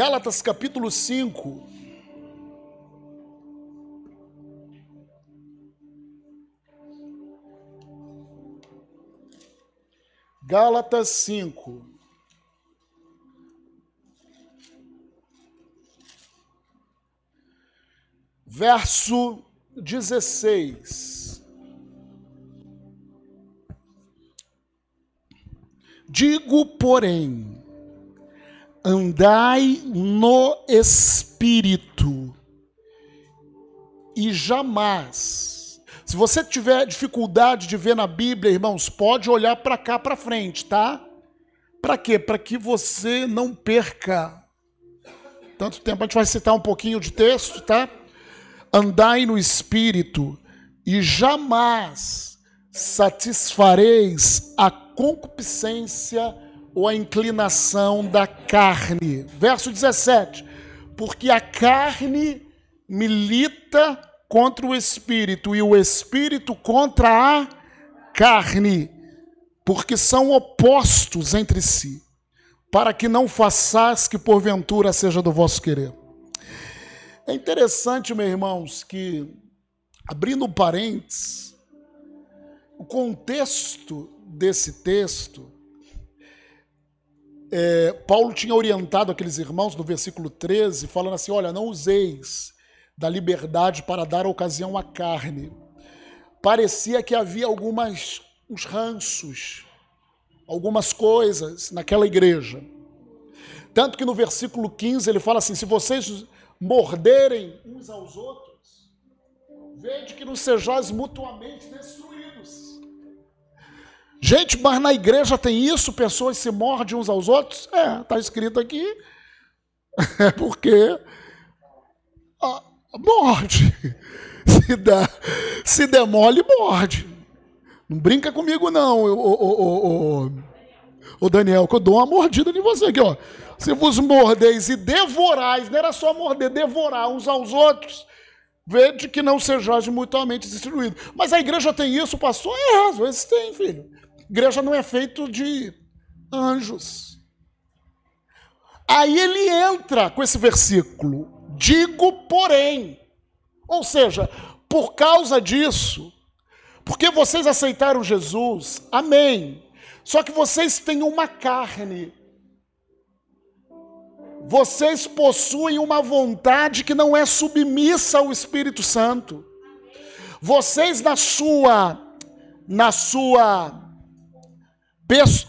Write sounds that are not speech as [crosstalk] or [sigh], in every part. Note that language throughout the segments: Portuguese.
Gálatas capítulo 5. Gálatas 5. Verso 16. Digo, porém, andai no espírito e jamais. Se você tiver dificuldade de ver na Bíblia, irmãos, pode olhar para cá para frente, tá? Para quê? Para que você não perca tanto tempo. A gente vai citar um pouquinho de texto, tá? Andai no espírito e jamais satisfareis a concupiscência ou a inclinação da carne. Verso 17. Porque a carne milita contra o espírito e o espírito contra a carne, porque são opostos entre si, para que não façais que porventura seja do vosso querer. É interessante, meus irmãos, que, abrindo parênteses, o contexto desse texto, é, Paulo tinha orientado aqueles irmãos no versículo 13, falando assim: olha, não useis da liberdade para dar ocasião à carne. Parecia que havia algumas uns ranços, algumas coisas naquela igreja. Tanto que no versículo 15 ele fala assim: se vocês morderem uns aos outros, vede que não sejais mutuamente destruídos. Gente, mas na igreja tem isso, pessoas se mordem uns aos outros? É, está escrito aqui. [laughs] É porque morde. [laughs] Se, dá, se demole, morde. Não brinca comigo, não, o, Daniel, que eu dou uma mordida em você aqui, ó. Se vos mordeis e devorais, não era só morder, devorar uns aos outros, vede que não sejais mutuamente destruídos. Mas a igreja tem isso, pastor? É, às vezes tem, filho. Igreja não é feito de anjos. Aí ele entra com esse versículo: digo, porém. Ou seja, por causa disso, porque vocês aceitaram Jesus, amém. Só que vocês têm uma carne. Vocês possuem uma vontade que não é submissa ao Espírito Santo. Vocês na sua na sua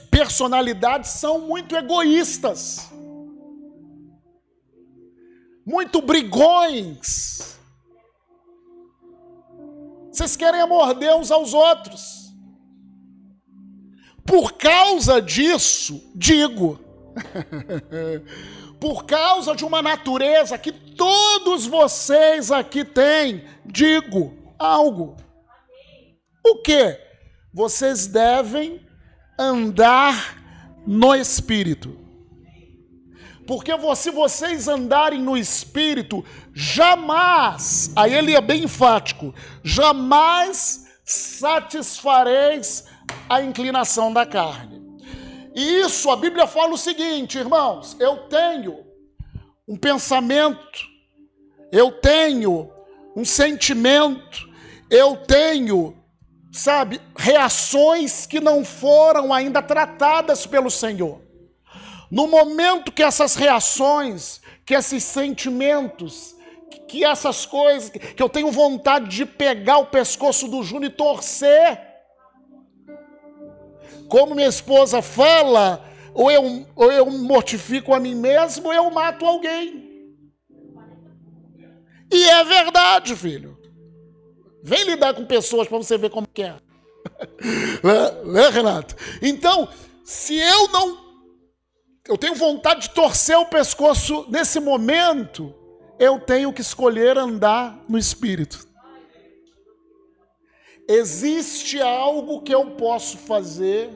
personalidades são muito egoístas, muito brigões. Vocês querem morder uns aos outros. Por causa disso, digo, [laughs] por causa de uma natureza que todos vocês aqui têm, digo algo. O que? Vocês devem andar no Espírito. Porque se vocês andarem no Espírito, jamais, aí ele é bem enfático, jamais satisfareis a inclinação da carne. E isso a Bíblia fala o seguinte, irmãos: eu tenho um pensamento, eu tenho um sentimento, eu tenho sabe, reações que não foram ainda tratadas pelo Senhor. No momento que essas reações, que esses sentimentos, que essas coisas, que eu tenho vontade de pegar o pescoço do Júnior e torcer, como minha esposa fala, ou eu, ou eu mortifico a mim mesmo, ou eu mato alguém. E é verdade, filho. Vem lidar com pessoas para você ver como que é. [laughs] né, né, Renato? Então, se eu não. Eu tenho vontade de torcer o pescoço nesse momento, eu tenho que escolher andar no espírito. Existe algo que eu posso fazer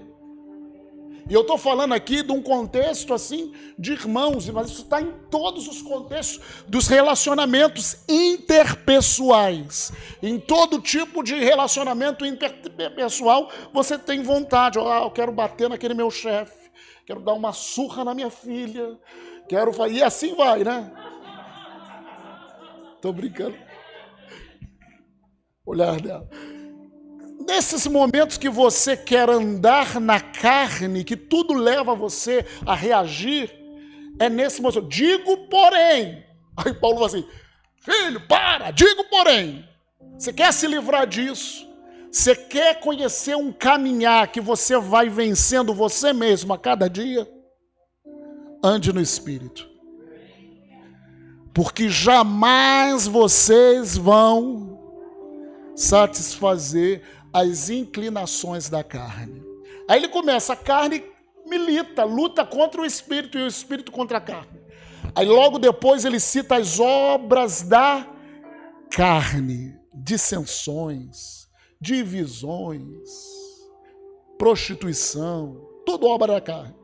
e eu estou falando aqui de um contexto assim de irmãos, mas isso está em todos os contextos dos relacionamentos interpessoais. Em todo tipo de relacionamento interpessoal, você tem vontade. Ah, eu quero bater naquele meu chefe, quero dar uma surra na minha filha, Quero. E assim vai, né? Tô brincando. Olhar dela. Nesses momentos que você quer andar na carne, que tudo leva você a reagir, é nesse momento. Digo, porém. Aí Paulo fala assim: Filho, para, digo, porém. Você quer se livrar disso? Você quer conhecer um caminhar que você vai vencendo você mesmo a cada dia? Ande no Espírito. Porque jamais vocês vão satisfazer as inclinações da carne. Aí ele começa, a carne milita, luta contra o espírito e o espírito contra a carne. Aí logo depois ele cita as obras da carne, dissensões, divisões, prostituição, tudo obra da carne.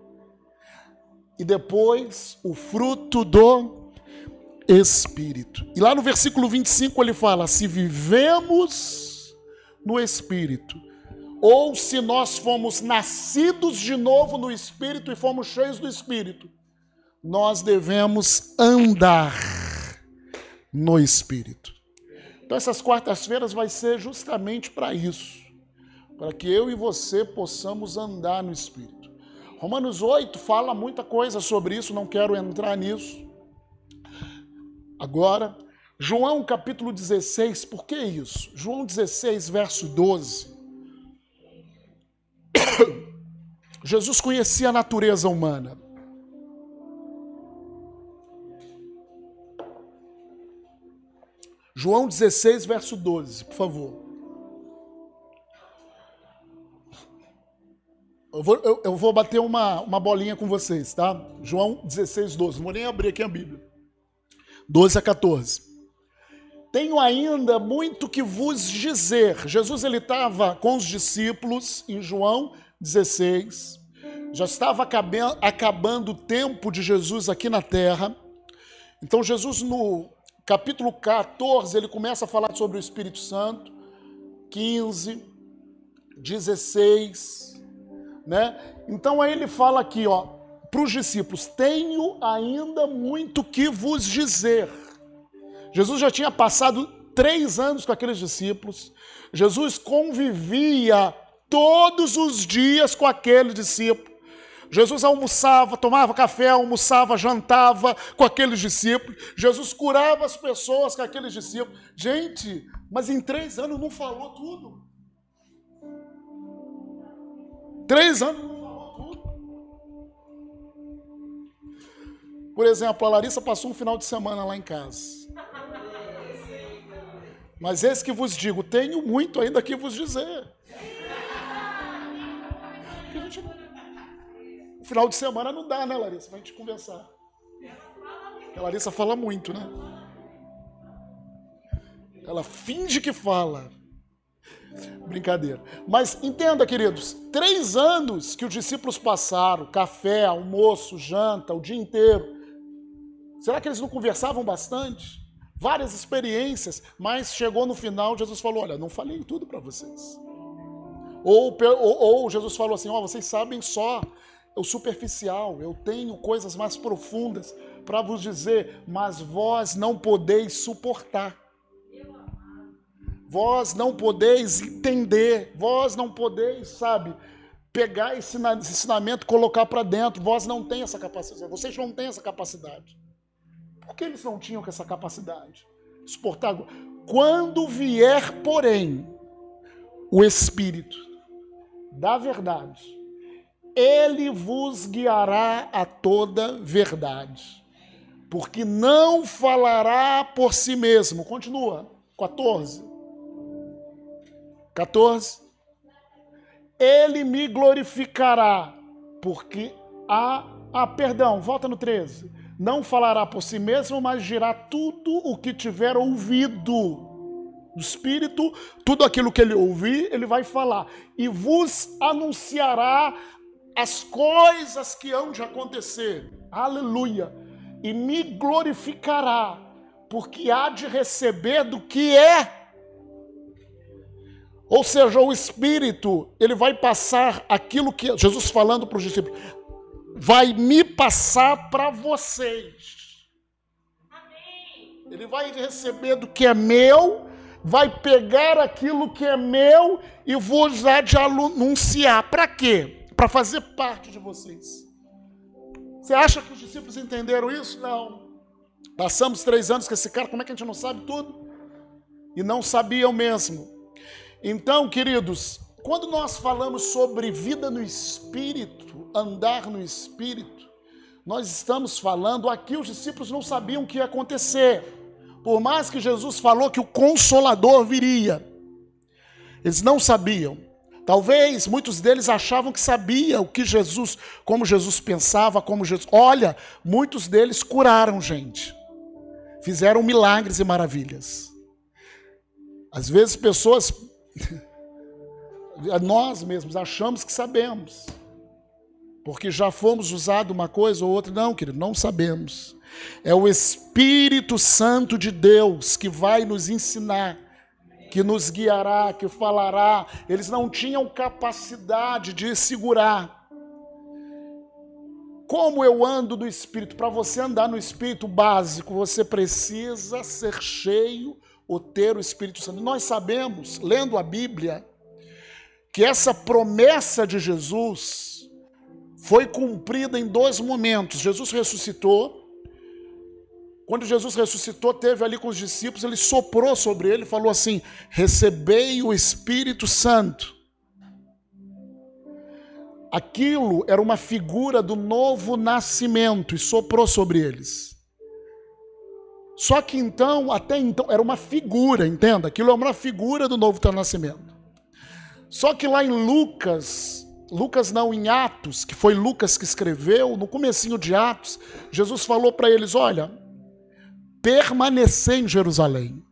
E depois o fruto do espírito. E lá no versículo 25 ele fala: se vivemos no Espírito, ou se nós fomos nascidos de novo no Espírito e fomos cheios do Espírito, nós devemos andar no Espírito. Então, essas quartas-feiras vai ser justamente para isso, para que eu e você possamos andar no Espírito. Romanos 8 fala muita coisa sobre isso, não quero entrar nisso. Agora, João capítulo 16, por que isso? João 16, verso 12. [coughs] Jesus conhecia a natureza humana. João 16, verso 12, por favor. Eu vou, eu, eu vou bater uma, uma bolinha com vocês, tá? João 16, 12. Não vou nem abrir aqui a Bíblia. 12 a 14 tenho ainda muito que vos dizer. Jesus ele estava com os discípulos em João 16. Já estava acabando o tempo de Jesus aqui na terra. Então Jesus no capítulo 14, ele começa a falar sobre o Espírito Santo. 15, 16, né? Então aí ele fala aqui, ó, para os discípulos: "Tenho ainda muito que vos dizer". Jesus já tinha passado três anos com aqueles discípulos. Jesus convivia todos os dias com aqueles discípulos. Jesus almoçava, tomava café, almoçava, jantava com aqueles discípulos. Jesus curava as pessoas com aqueles discípulos. Gente, mas em três anos não falou tudo. Três anos não falou tudo. Por exemplo, a Larissa passou um final de semana lá em casa. Mas esse que vos digo, tenho muito ainda que vos dizer. O final de semana não dá, né, Larissa? Pra gente conversar. A Larissa fala muito, né? Ela finge que fala. Brincadeira. Mas entenda, queridos, três anos que os discípulos passaram, café, almoço, janta, o dia inteiro. Será que eles não conversavam bastante? Várias experiências, mas chegou no final, Jesus falou: Olha, não falei tudo para vocês. Ou, ou, ou, Jesus falou assim: Ó, oh, vocês sabem só o superficial, eu tenho coisas mais profundas para vos dizer, mas vós não podeis suportar. Vós não podeis entender, vós não podeis, sabe, pegar esse ensinamento, colocar para dentro. Vós não têm essa capacidade, vocês não têm essa capacidade. Por que eles não tinham essa capacidade? Suportar. Quando vier, porém, o Espírito da verdade, ele vos guiará a toda verdade, porque não falará por si mesmo. Continua, 14. 14. Ele me glorificará, porque há. Ah, perdão, volta no 13 não falará por si mesmo, mas dirá tudo o que tiver ouvido. O Espírito, tudo aquilo que ele ouvir, ele vai falar. E vos anunciará as coisas que hão de acontecer. Aleluia. E me glorificará, porque há de receber do que é. Ou seja, o Espírito, ele vai passar aquilo que Jesus falando para os discípulos vai me passar para vocês. Ele vai receber do que é meu, vai pegar aquilo que é meu e vou usar de anunciar. Para quê? Para fazer parte de vocês. Você acha que os discípulos entenderam isso? Não. Passamos três anos com esse cara, como é que a gente não sabe tudo? E não sabiam mesmo. Então, queridos, quando nós falamos sobre vida no espírito, andar no espírito, nós estamos falando aqui, os discípulos não sabiam o que ia acontecer. Por mais que Jesus falou que o consolador viria, eles não sabiam. Talvez muitos deles achavam que sabia o que Jesus, como Jesus pensava, como Jesus. Olha, muitos deles curaram gente. Fizeram milagres e maravilhas. Às vezes pessoas [laughs] nós mesmos achamos que sabemos. Porque já fomos usados uma coisa ou outra. Não, querido, não sabemos. É o Espírito Santo de Deus que vai nos ensinar, que nos guiará, que falará. Eles não tinham capacidade de segurar. Como eu ando no Espírito? Para você andar no Espírito básico, você precisa ser cheio ou ter o Espírito Santo. Nós sabemos, lendo a Bíblia, que essa promessa de Jesus foi cumprida em dois momentos. Jesus ressuscitou quando Jesus ressuscitou, teve ali com os discípulos, ele soprou sobre ele e falou assim: Recebei o Espírito Santo. Aquilo era uma figura do novo nascimento e soprou sobre eles. Só que então, até então, era uma figura, entenda? Aquilo é uma figura do novo nascimento. Só que lá em Lucas, Lucas não, em Atos, que foi Lucas que escreveu, no comecinho de Atos, Jesus falou para eles: olha, permanecer em Jerusalém,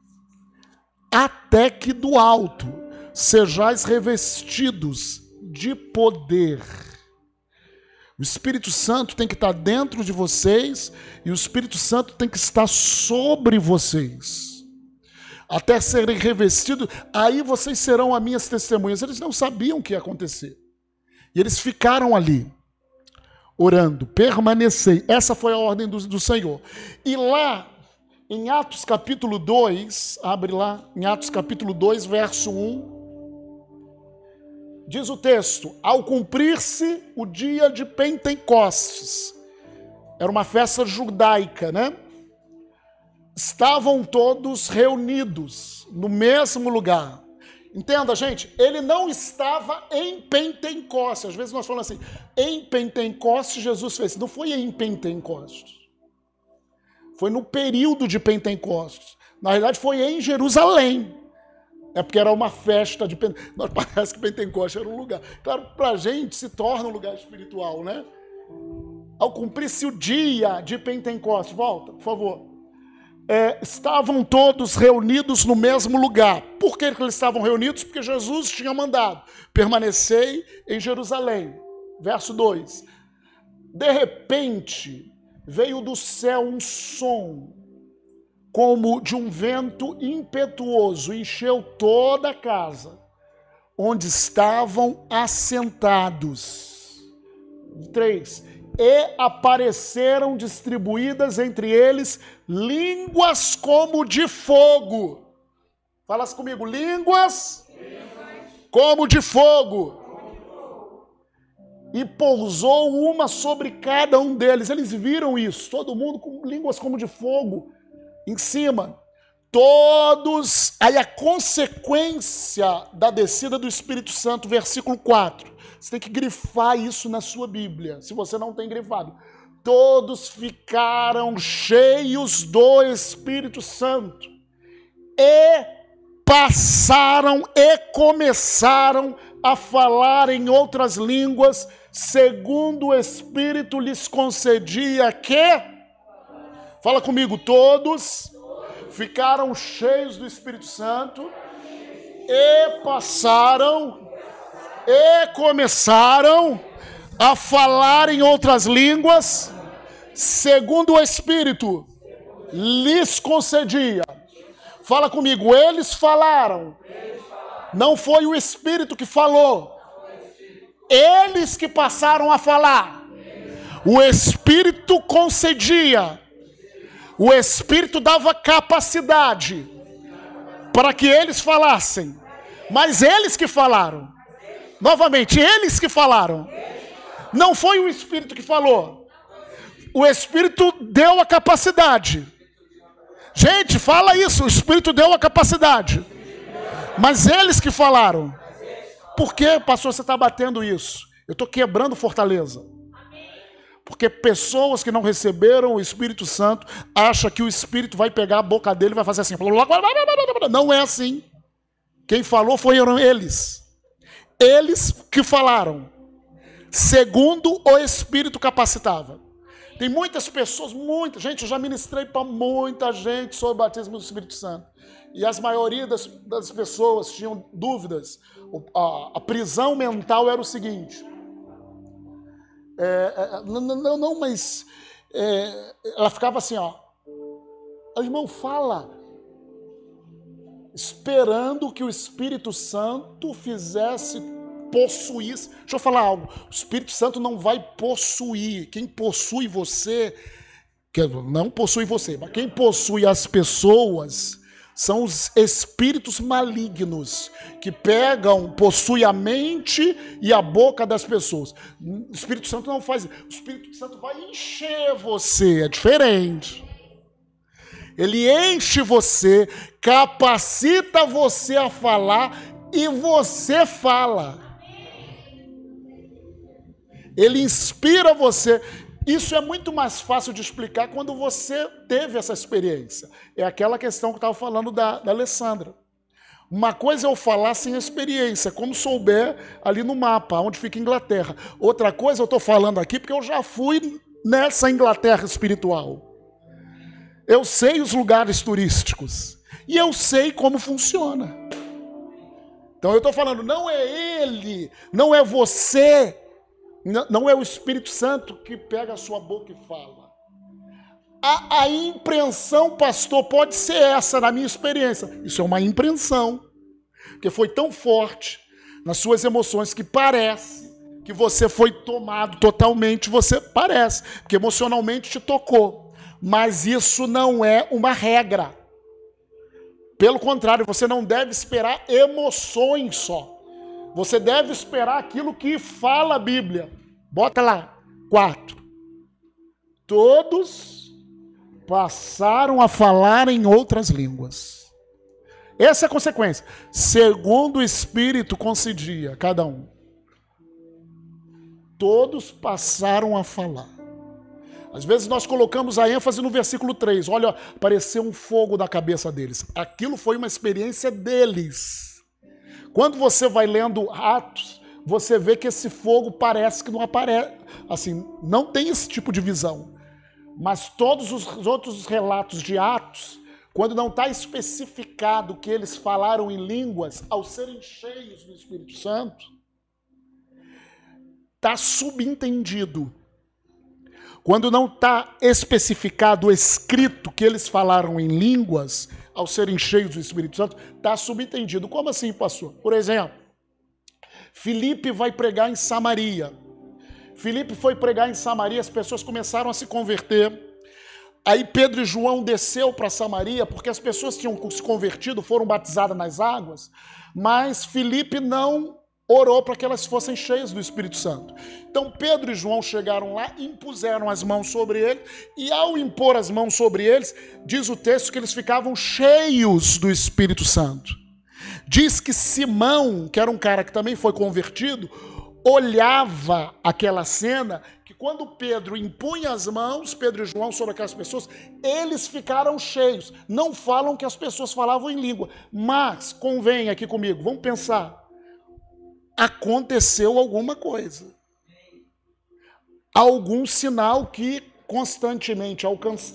até que do alto sejais revestidos de poder. O Espírito Santo tem que estar dentro de vocês e o Espírito Santo tem que estar sobre vocês. Até serem revestidos, aí vocês serão as minhas testemunhas. Eles não sabiam o que ia acontecer. Eles ficaram ali, orando, permanecei. Essa foi a ordem do, do Senhor. E lá em Atos capítulo 2, abre lá, em Atos capítulo 2, verso 1. Diz o texto: Ao cumprir-se o dia de Pentecostes, era uma festa judaica, né? Estavam todos reunidos no mesmo lugar. Entenda, gente, ele não estava em Pentecostes. Às vezes nós falamos assim, em Pentecostes Jesus fez. Não foi em Pentecostes. Foi no período de Pentecostes. Na realidade, foi em Jerusalém. É porque era uma festa de Pentecostes. [laughs] Parece que Pentecostes era um lugar. Claro, para a gente se torna um lugar espiritual, né? Ao cumprir-se o dia de Pentecostes, volta, por favor. É, estavam todos reunidos no mesmo lugar. Por que eles estavam reunidos? Porque Jesus tinha mandado: permanecei em Jerusalém. Verso 2. De repente, veio do céu um som, como de um vento impetuoso, encheu toda a casa, onde estavam assentados. Três. E apareceram distribuídas entre eles línguas como de fogo. Falas comigo, línguas, línguas. como de fogo e pousou uma sobre cada um deles. Eles viram isso, todo mundo com línguas como de fogo em cima. Todos, aí a consequência da descida do Espírito Santo, versículo 4. Você tem que grifar isso na sua Bíblia, se você não tem grifado. Todos ficaram cheios do Espírito Santo e passaram e começaram a falar em outras línguas segundo o Espírito lhes concedia que. Fala comigo, todos ficaram cheios do Espírito Santo e passaram e começaram a falar em outras línguas, segundo o Espírito lhes concedia. Fala comigo, eles falaram. Não foi o Espírito que falou eles que passaram a falar. O Espírito concedia, o Espírito dava capacidade para que eles falassem, mas eles que falaram. Novamente, eles que falaram. Não foi o Espírito que falou. O Espírito deu a capacidade. Gente, fala isso. O Espírito deu a capacidade. Mas eles que falaram. Por que, pastor, você está batendo isso? Eu estou quebrando fortaleza. Porque pessoas que não receberam o Espírito Santo acham que o Espírito vai pegar a boca dele e vai fazer assim. Não é assim. Quem falou foram eles. Eles que falaram, segundo o Espírito capacitava. Tem muitas pessoas, muita gente, eu já ministrei para muita gente sobre o batismo do Espírito Santo. E as maioria das, das pessoas tinham dúvidas. A, a, prisão mental era o seguinte. É, é, não, não, não, mas é, ela ficava assim, ó. O irmão fala, esperando que o Espírito Santo fizesse possuísse. Deixa eu falar algo. O Espírito Santo não vai possuir. Quem possui você, não possui você, mas quem possui as pessoas são os espíritos malignos que pegam, possuem a mente e a boca das pessoas. O Espírito Santo não faz. O Espírito Santo vai encher você, é diferente. Ele enche você, capacita você a falar e você fala. Ele inspira você. Isso é muito mais fácil de explicar quando você teve essa experiência. É aquela questão que eu estava falando da, da Alessandra. Uma coisa é eu falar sem experiência, como souber ali no mapa, onde fica Inglaterra. Outra coisa eu estou falando aqui porque eu já fui nessa Inglaterra espiritual. Eu sei os lugares turísticos. E eu sei como funciona. Então eu estou falando, não é ele, não é você, não é o Espírito Santo que pega a sua boca e fala. A, a impressão, pastor, pode ser essa, na minha experiência. Isso é uma impressão, que foi tão forte nas suas emoções que parece que você foi tomado totalmente, você parece, que emocionalmente te tocou. Mas isso não é uma regra. Pelo contrário, você não deve esperar emoções só. Você deve esperar aquilo que fala a Bíblia. Bota lá, quatro. Todos passaram a falar em outras línguas. Essa é a consequência. Segundo o Espírito concedia cada um. Todos passaram a falar. Às vezes nós colocamos a ênfase no versículo 3. Olha, apareceu um fogo na cabeça deles. Aquilo foi uma experiência deles. Quando você vai lendo Atos, você vê que esse fogo parece que não aparece. Assim, não tem esse tipo de visão. Mas todos os outros relatos de Atos, quando não está especificado que eles falaram em línguas ao serem cheios do Espírito Santo, está subentendido quando não está especificado, escrito que eles falaram em línguas, ao serem cheios do Espírito Santo, está subentendido. Como assim, pastor? Por exemplo, Filipe vai pregar em Samaria. Filipe foi pregar em Samaria, as pessoas começaram a se converter. Aí Pedro e João desceu para Samaria, porque as pessoas tinham se convertido, foram batizadas nas águas, mas Filipe não orou para que elas fossem cheias do Espírito Santo. Então Pedro e João chegaram lá, impuseram as mãos sobre ele, e ao impor as mãos sobre eles, diz o texto que eles ficavam cheios do Espírito Santo. Diz que Simão, que era um cara que também foi convertido, olhava aquela cena que quando Pedro impunha as mãos, Pedro e João, sobre aquelas pessoas, eles ficaram cheios. Não falam que as pessoas falavam em língua, mas convém aqui comigo, vamos pensar aconteceu alguma coisa. Algum sinal que constantemente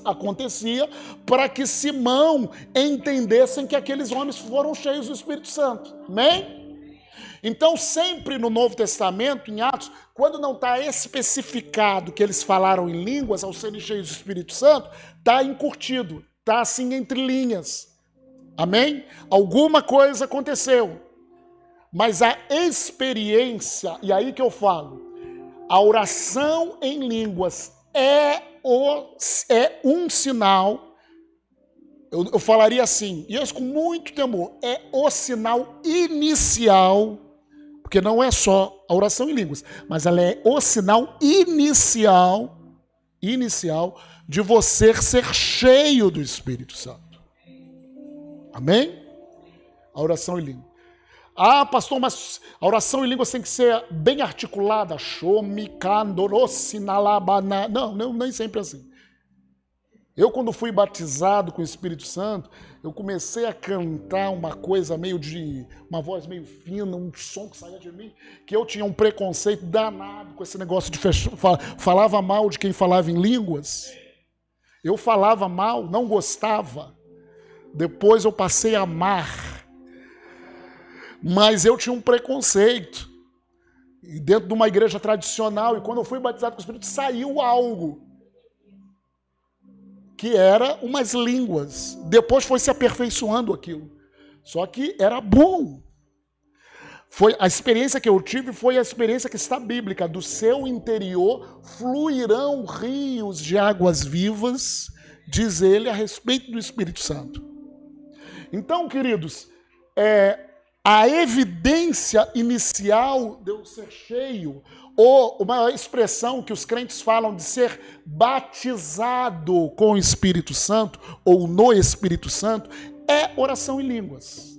acontecia para que Simão entendessem que aqueles homens foram cheios do Espírito Santo. Amém? Então, sempre no Novo Testamento, em Atos, quando não está especificado que eles falaram em línguas ao serem cheios do Espírito Santo, está encurtido, está assim entre linhas. Amém? Alguma coisa aconteceu. Mas a experiência, e aí que eu falo, A oração em línguas é, o, é um sinal, eu, eu falaria assim, e isso com muito temor, é o sinal inicial, porque não é só a oração em línguas, mas ela é o sinal inicial, inicial de você ser cheio do Espírito Santo. Amém? A oração em língua. Ah, pastor, mas a oração em línguas tem que ser bem articulada. Não, não, nem sempre assim. Eu, quando fui batizado com o Espírito Santo, eu comecei a cantar uma coisa meio de. uma voz meio fina, um som que saía de mim, que eu tinha um preconceito danado com esse negócio de fechar. Falava mal de quem falava em línguas. Eu falava mal, não gostava. Depois eu passei a amar. Mas eu tinha um preconceito. E dentro de uma igreja tradicional, e quando eu fui batizado com o Espírito, saiu algo que era umas línguas. Depois foi se aperfeiçoando aquilo. Só que era bom. Foi a experiência que eu tive foi a experiência que está bíblica. Do seu interior fluirão rios de águas vivas, diz ele a respeito do Espírito Santo. Então, queridos, é, a evidência inicial de eu ser cheio, ou uma expressão que os crentes falam de ser batizado com o Espírito Santo, ou no Espírito Santo, é oração em línguas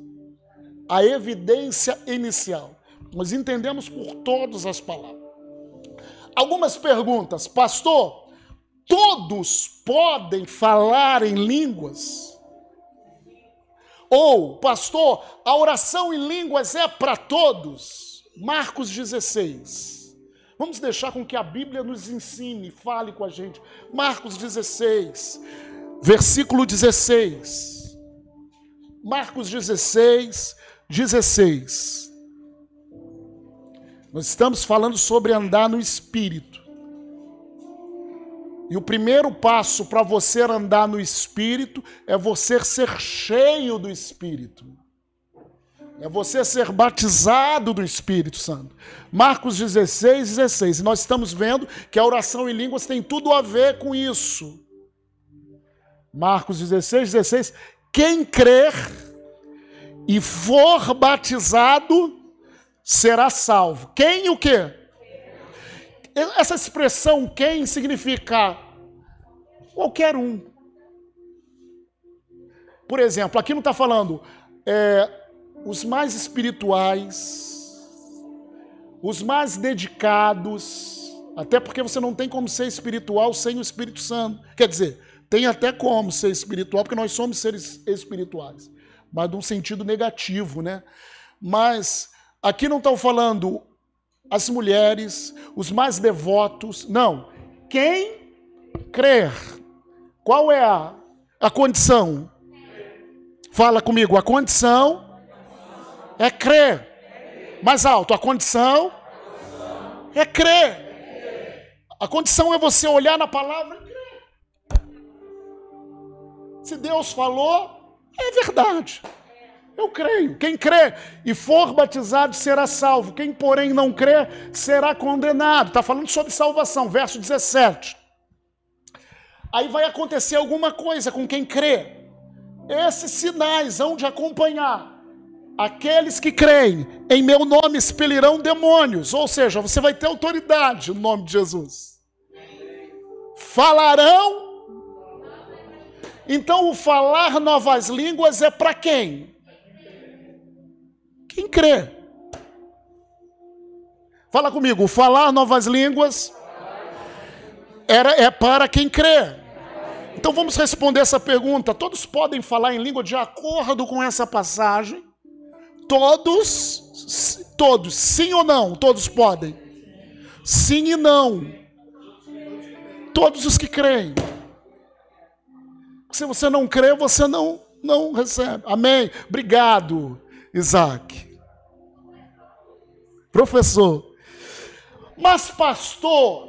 a evidência inicial. Nós entendemos por todas as palavras. Algumas perguntas, pastor, todos podem falar em línguas? Ou, pastor, a oração em línguas é para todos? Marcos 16. Vamos deixar com que a Bíblia nos ensine, fale com a gente. Marcos 16, versículo 16. Marcos 16, 16. Nós estamos falando sobre andar no espírito. E o primeiro passo para você andar no espírito é você ser cheio do espírito. É você ser batizado do Espírito Santo. Marcos 16, 16. E nós estamos vendo que a oração em línguas tem tudo a ver com isso. Marcos 16, 16. Quem crer e for batizado, será salvo. Quem o quê? Essa expressão quem significa qualquer um. Por exemplo, aqui não está falando é, os mais espirituais, os mais dedicados, até porque você não tem como ser espiritual sem o Espírito Santo. Quer dizer, tem até como ser espiritual, porque nós somos seres espirituais mas num sentido negativo, né? Mas aqui não estão falando as mulheres, os mais devotos, não. Quem crer. Qual é a, a condição? Fala comigo, a condição é crer. Mais alto, a condição é crer. A condição é você olhar na palavra e crer. Se Deus falou, é verdade. Eu creio. Quem crê e for batizado será salvo. Quem, porém, não crê será condenado. Está falando sobre salvação, verso 17. Aí vai acontecer alguma coisa com quem crê. Esses sinais hão de acompanhar. Aqueles que creem em meu nome expelirão demônios. Ou seja, você vai ter autoridade no nome de Jesus. Falarão então, o falar novas línguas é para quem? Quem crê. Fala comigo, falar novas línguas era, é para quem crê. Então vamos responder essa pergunta. Todos podem falar em língua de acordo com essa passagem? Todos, todos, sim ou não? Todos podem. Sim e não. Todos os que creem. Se você não crê, você não, não recebe. Amém? Obrigado, Isaac. Professor. Mas, pastor,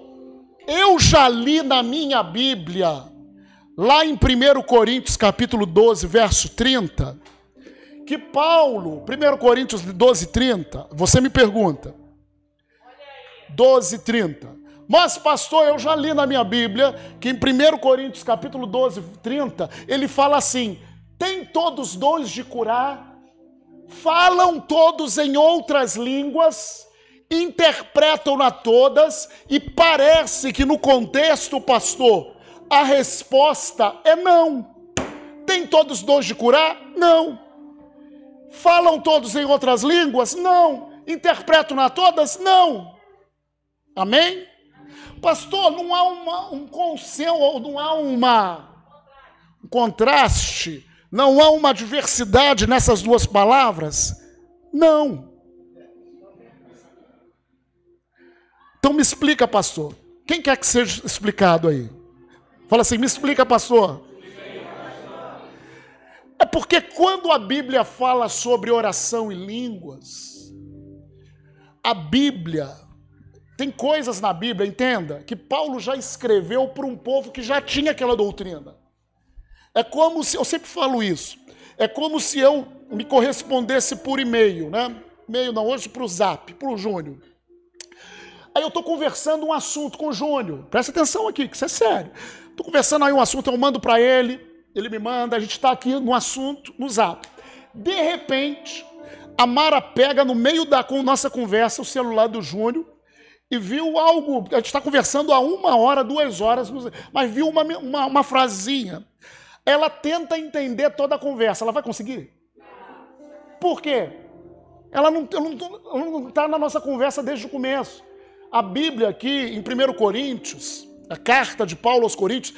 eu já li na minha Bíblia, lá em 1 Coríntios capítulo 12, verso 30, que Paulo, 1 Coríntios 12, 30, você me pergunta. 12, 30. Mas, pastor, eu já li na minha Bíblia que em 1 Coríntios capítulo 12, 30, ele fala assim: tem todos dons de curar, falam todos em outras línguas, interpretam-na todas, e parece que no contexto, pastor, a resposta é não. Tem todos dons de curar? Não. Falam todos em outras línguas? Não. Interpretam-na todas? Não. Amém? Pastor, não há uma, um consenso, não há uma, um contraste, não há uma diversidade nessas duas palavras? Não. Então me explica, pastor. Quem quer que seja explicado aí? Fala assim, me explica, pastor. É porque quando a Bíblia fala sobre oração em línguas, a Bíblia tem coisas na Bíblia, entenda, que Paulo já escreveu para um povo que já tinha aquela doutrina. É como se, eu sempre falo isso, é como se eu me correspondesse por e-mail, né? E-mail não, hoje para o Zap, para o Júnior. Aí eu estou conversando um assunto com o Júnior, presta atenção aqui, que isso é sério. Estou conversando aí um assunto, eu mando para ele, ele me manda, a gente está aqui no assunto, no Zap. De repente, a Mara pega no meio da nossa conversa o celular do Júnior e viu algo. A gente está conversando há uma hora, duas horas, mas viu uma, uma, uma frasinha. Ela tenta entender toda a conversa. Ela vai conseguir? Por quê? Ela não está na nossa conversa desde o começo. A Bíblia aqui, em 1 Coríntios, a carta de Paulo aos Coríntios,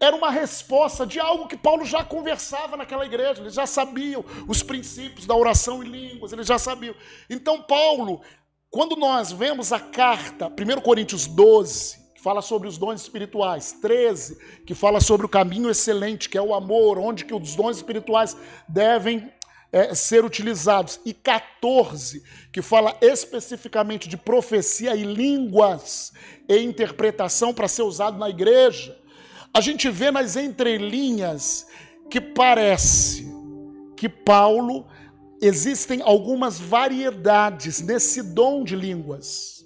era uma resposta de algo que Paulo já conversava naquela igreja, eles já sabiam os princípios da oração em línguas, eles já sabiam. Então, Paulo quando nós vemos a carta, 1 Coríntios 12, que fala sobre os dons espirituais, 13, que fala sobre o caminho excelente, que é o amor, onde que os dons espirituais devem é, ser utilizados, e 14, que fala especificamente de profecia e línguas e interpretação para ser usado na igreja, a gente vê nas entrelinhas que parece que Paulo existem algumas variedades nesse dom de línguas.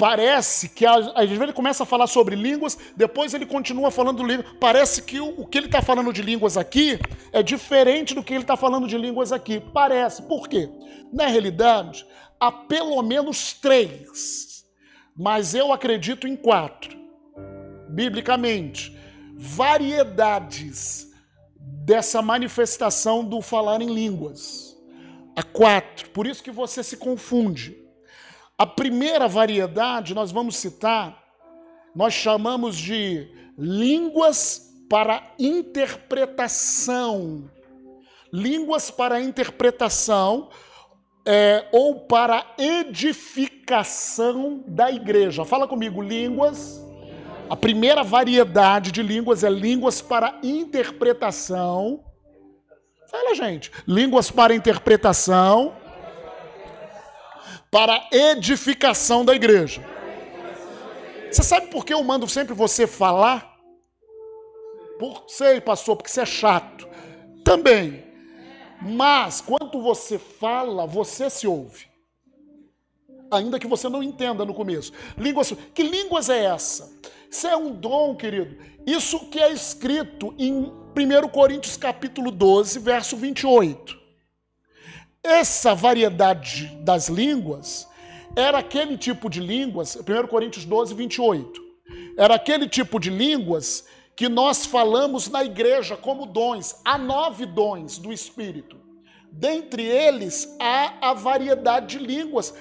Parece que às vezes ele começa a falar sobre línguas, depois ele continua falando línguas. Parece que o, o que ele está falando de línguas aqui é diferente do que ele está falando de línguas aqui. Parece. Por quê? Na realidade, há pelo menos três, mas eu acredito em quatro, biblicamente, variedades dessa manifestação do falar em línguas. Há quatro, por isso que você se confunde. A primeira variedade, nós vamos citar, nós chamamos de línguas para interpretação. Línguas para interpretação é, ou para edificação da igreja. Fala comigo, línguas a primeira variedade de línguas é línguas para interpretação. Fala, gente. Línguas para interpretação, para edificação da igreja. Você sabe por que eu mando sempre você falar? Por, sei, pastor, porque você é chato. Também. Mas, quando você fala, você se ouve. Ainda que você não entenda no começo. Que línguas é essa? Isso é um dom, querido. Isso que é escrito em 1 Coríntios capítulo 12, verso 28. Essa variedade das línguas era aquele tipo de línguas, 1 Coríntios 12, 28. Era aquele tipo de línguas que nós falamos na igreja como dons. Há nove dons do Espírito. Dentre eles há a variedade de línguas.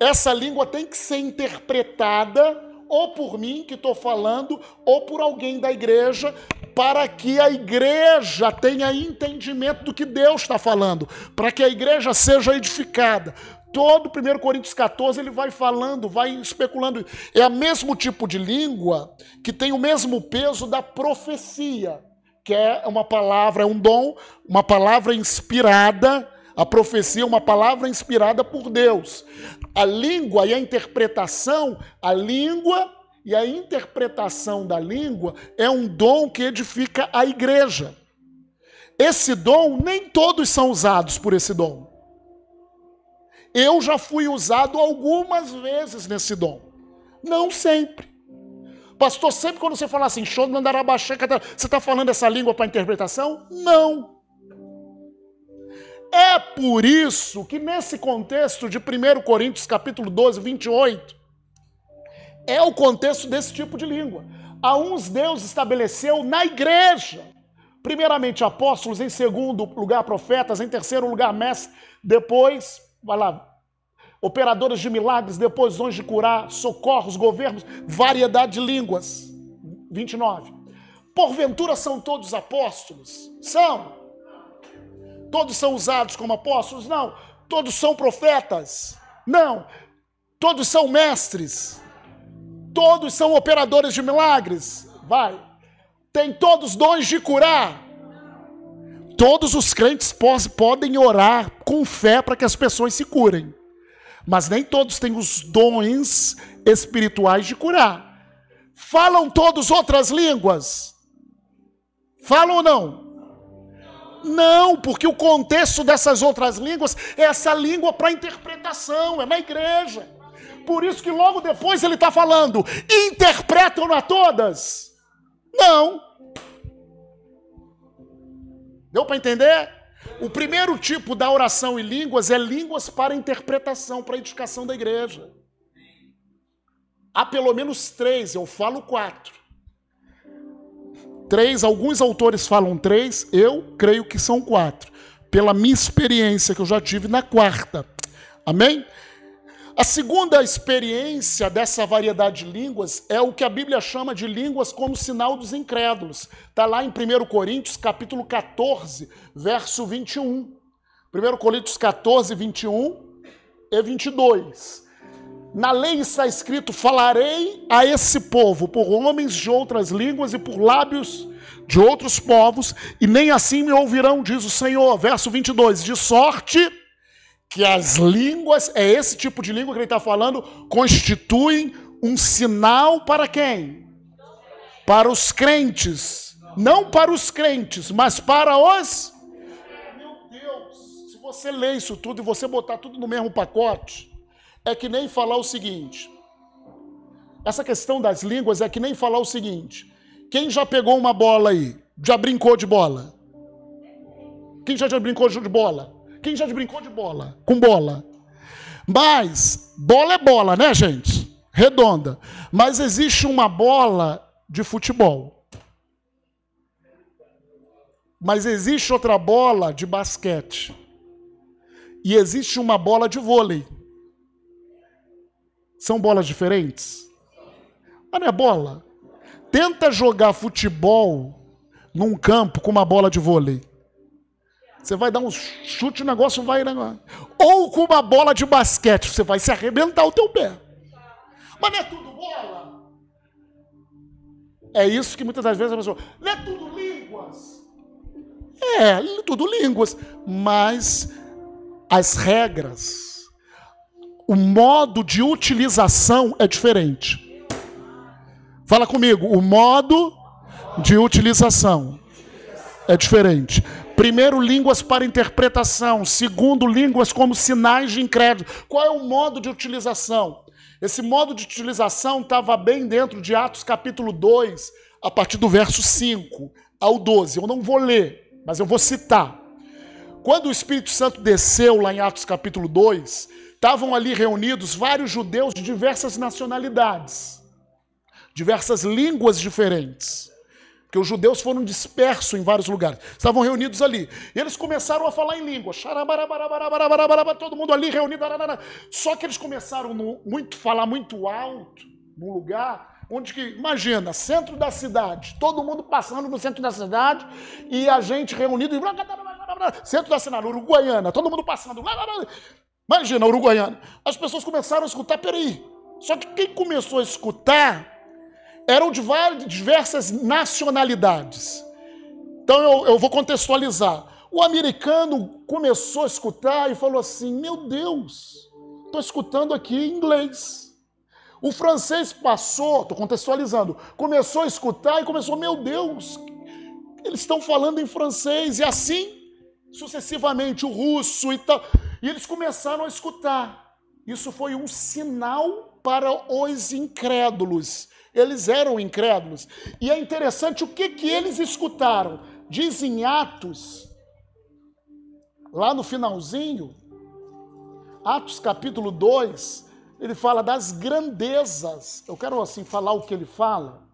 Essa língua tem que ser interpretada ou por mim que estou falando, ou por alguém da igreja, para que a igreja tenha entendimento do que Deus está falando, para que a igreja seja edificada. Todo 1 Coríntios 14 ele vai falando, vai especulando. É o mesmo tipo de língua que tem o mesmo peso da profecia, que é uma palavra, é um dom, uma palavra inspirada a profecia é uma palavra inspirada por Deus. A língua e a interpretação, a língua e a interpretação da língua é um dom que edifica a igreja. Esse dom, nem todos são usados por esse dom. Eu já fui usado algumas vezes nesse dom. Não sempre. Pastor, sempre quando você fala assim, show você está falando essa língua para interpretação? Não. É por isso que nesse contexto de 1 Coríntios capítulo 12, 28, é o contexto desse tipo de língua. A uns Deus estabeleceu na igreja. Primeiramente apóstolos, em segundo lugar profetas, em terceiro lugar mestres, depois, vai lá, operadores de milagres, depois dons de curar, socorros, governos, variedade de línguas. 29. Porventura são todos apóstolos? São. Todos são usados como apóstolos? Não. Todos são profetas? Não. Todos são mestres? Todos são operadores de milagres? Vai. Tem todos dons de curar? Todos os crentes podem orar com fé para que as pessoas se curem. Mas nem todos têm os dons espirituais de curar. Falam todos outras línguas? Falam ou não? Não, porque o contexto dessas outras línguas é essa língua para interpretação, é na igreja. Por isso que logo depois ele está falando, interpretam a todas? Não. Deu para entender? O primeiro tipo da oração em línguas é línguas para interpretação, para edificação da igreja. Há pelo menos três, eu falo quatro. Três, alguns autores falam três, eu creio que são quatro, pela minha experiência que eu já tive na quarta. Amém? A segunda experiência dessa variedade de línguas é o que a Bíblia chama de línguas como sinal dos incrédulos. Está lá em 1 Coríntios, capítulo 14, verso 21. 1 Coríntios 14, 21 e 22. Na lei está escrito: Falarei a esse povo por homens de outras línguas e por lábios de outros povos, e nem assim me ouvirão, diz o Senhor. Verso 22. De sorte que as línguas, é esse tipo de língua que ele está falando, constituem um sinal para quem? Para os crentes. Não para os crentes, mas para os. Meu Deus, se você ler isso tudo e você botar tudo no mesmo pacote, é que nem falar o seguinte. Essa questão das línguas é que nem falar o seguinte. Quem já pegou uma bola aí? Já brincou de bola? Quem já, já brincou de bola? Quem já brincou de bola? Com bola. Mas, bola é bola, né, gente? Redonda. Mas existe uma bola de futebol. Mas existe outra bola de basquete. E existe uma bola de vôlei. São bolas diferentes? Mas não é bola. Tenta jogar futebol num campo com uma bola de vôlei. Você vai dar um chute, o negócio vai. Né? Ou com uma bola de basquete, você vai se arrebentar o teu pé. Mas não é tudo bola? É isso que muitas das vezes a pessoa. Não é tudo línguas? É, tudo línguas. Mas as regras, o modo de utilização é diferente. Fala comigo, o modo de utilização é diferente. Primeiro, línguas para interpretação. Segundo, línguas como sinais de incrédulo. Qual é o modo de utilização? Esse modo de utilização estava bem dentro de Atos capítulo 2, a partir do verso 5 ao 12. Eu não vou ler, mas eu vou citar. Quando o Espírito Santo desceu lá em Atos capítulo 2, estavam ali reunidos vários judeus de diversas nacionalidades, diversas línguas diferentes porque os judeus foram dispersos em vários lugares. Estavam reunidos ali. E eles começaram a falar em língua. Todo mundo ali reunido. Só que eles começaram a falar muito alto, num lugar onde que, imagina, centro da cidade, todo mundo passando no centro da cidade e a gente reunido centro da cidade, Uruguaiana, todo mundo passando. Imagina, Uruguaiana. As pessoas começaram a escutar, peraí. Só que quem começou a escutar eram de várias, diversas nacionalidades. Então eu, eu vou contextualizar. O americano começou a escutar e falou assim: Meu Deus, estou escutando aqui inglês. O francês passou, estou contextualizando, começou a escutar e começou: Meu Deus, eles estão falando em francês. E assim sucessivamente, o russo e tal. E eles começaram a escutar. Isso foi um sinal para os incrédulos. Eles eram incrédulos. E é interessante o que, que eles escutaram. Diz em Atos, lá no finalzinho, Atos capítulo 2, ele fala das grandezas. Eu quero assim falar o que ele fala.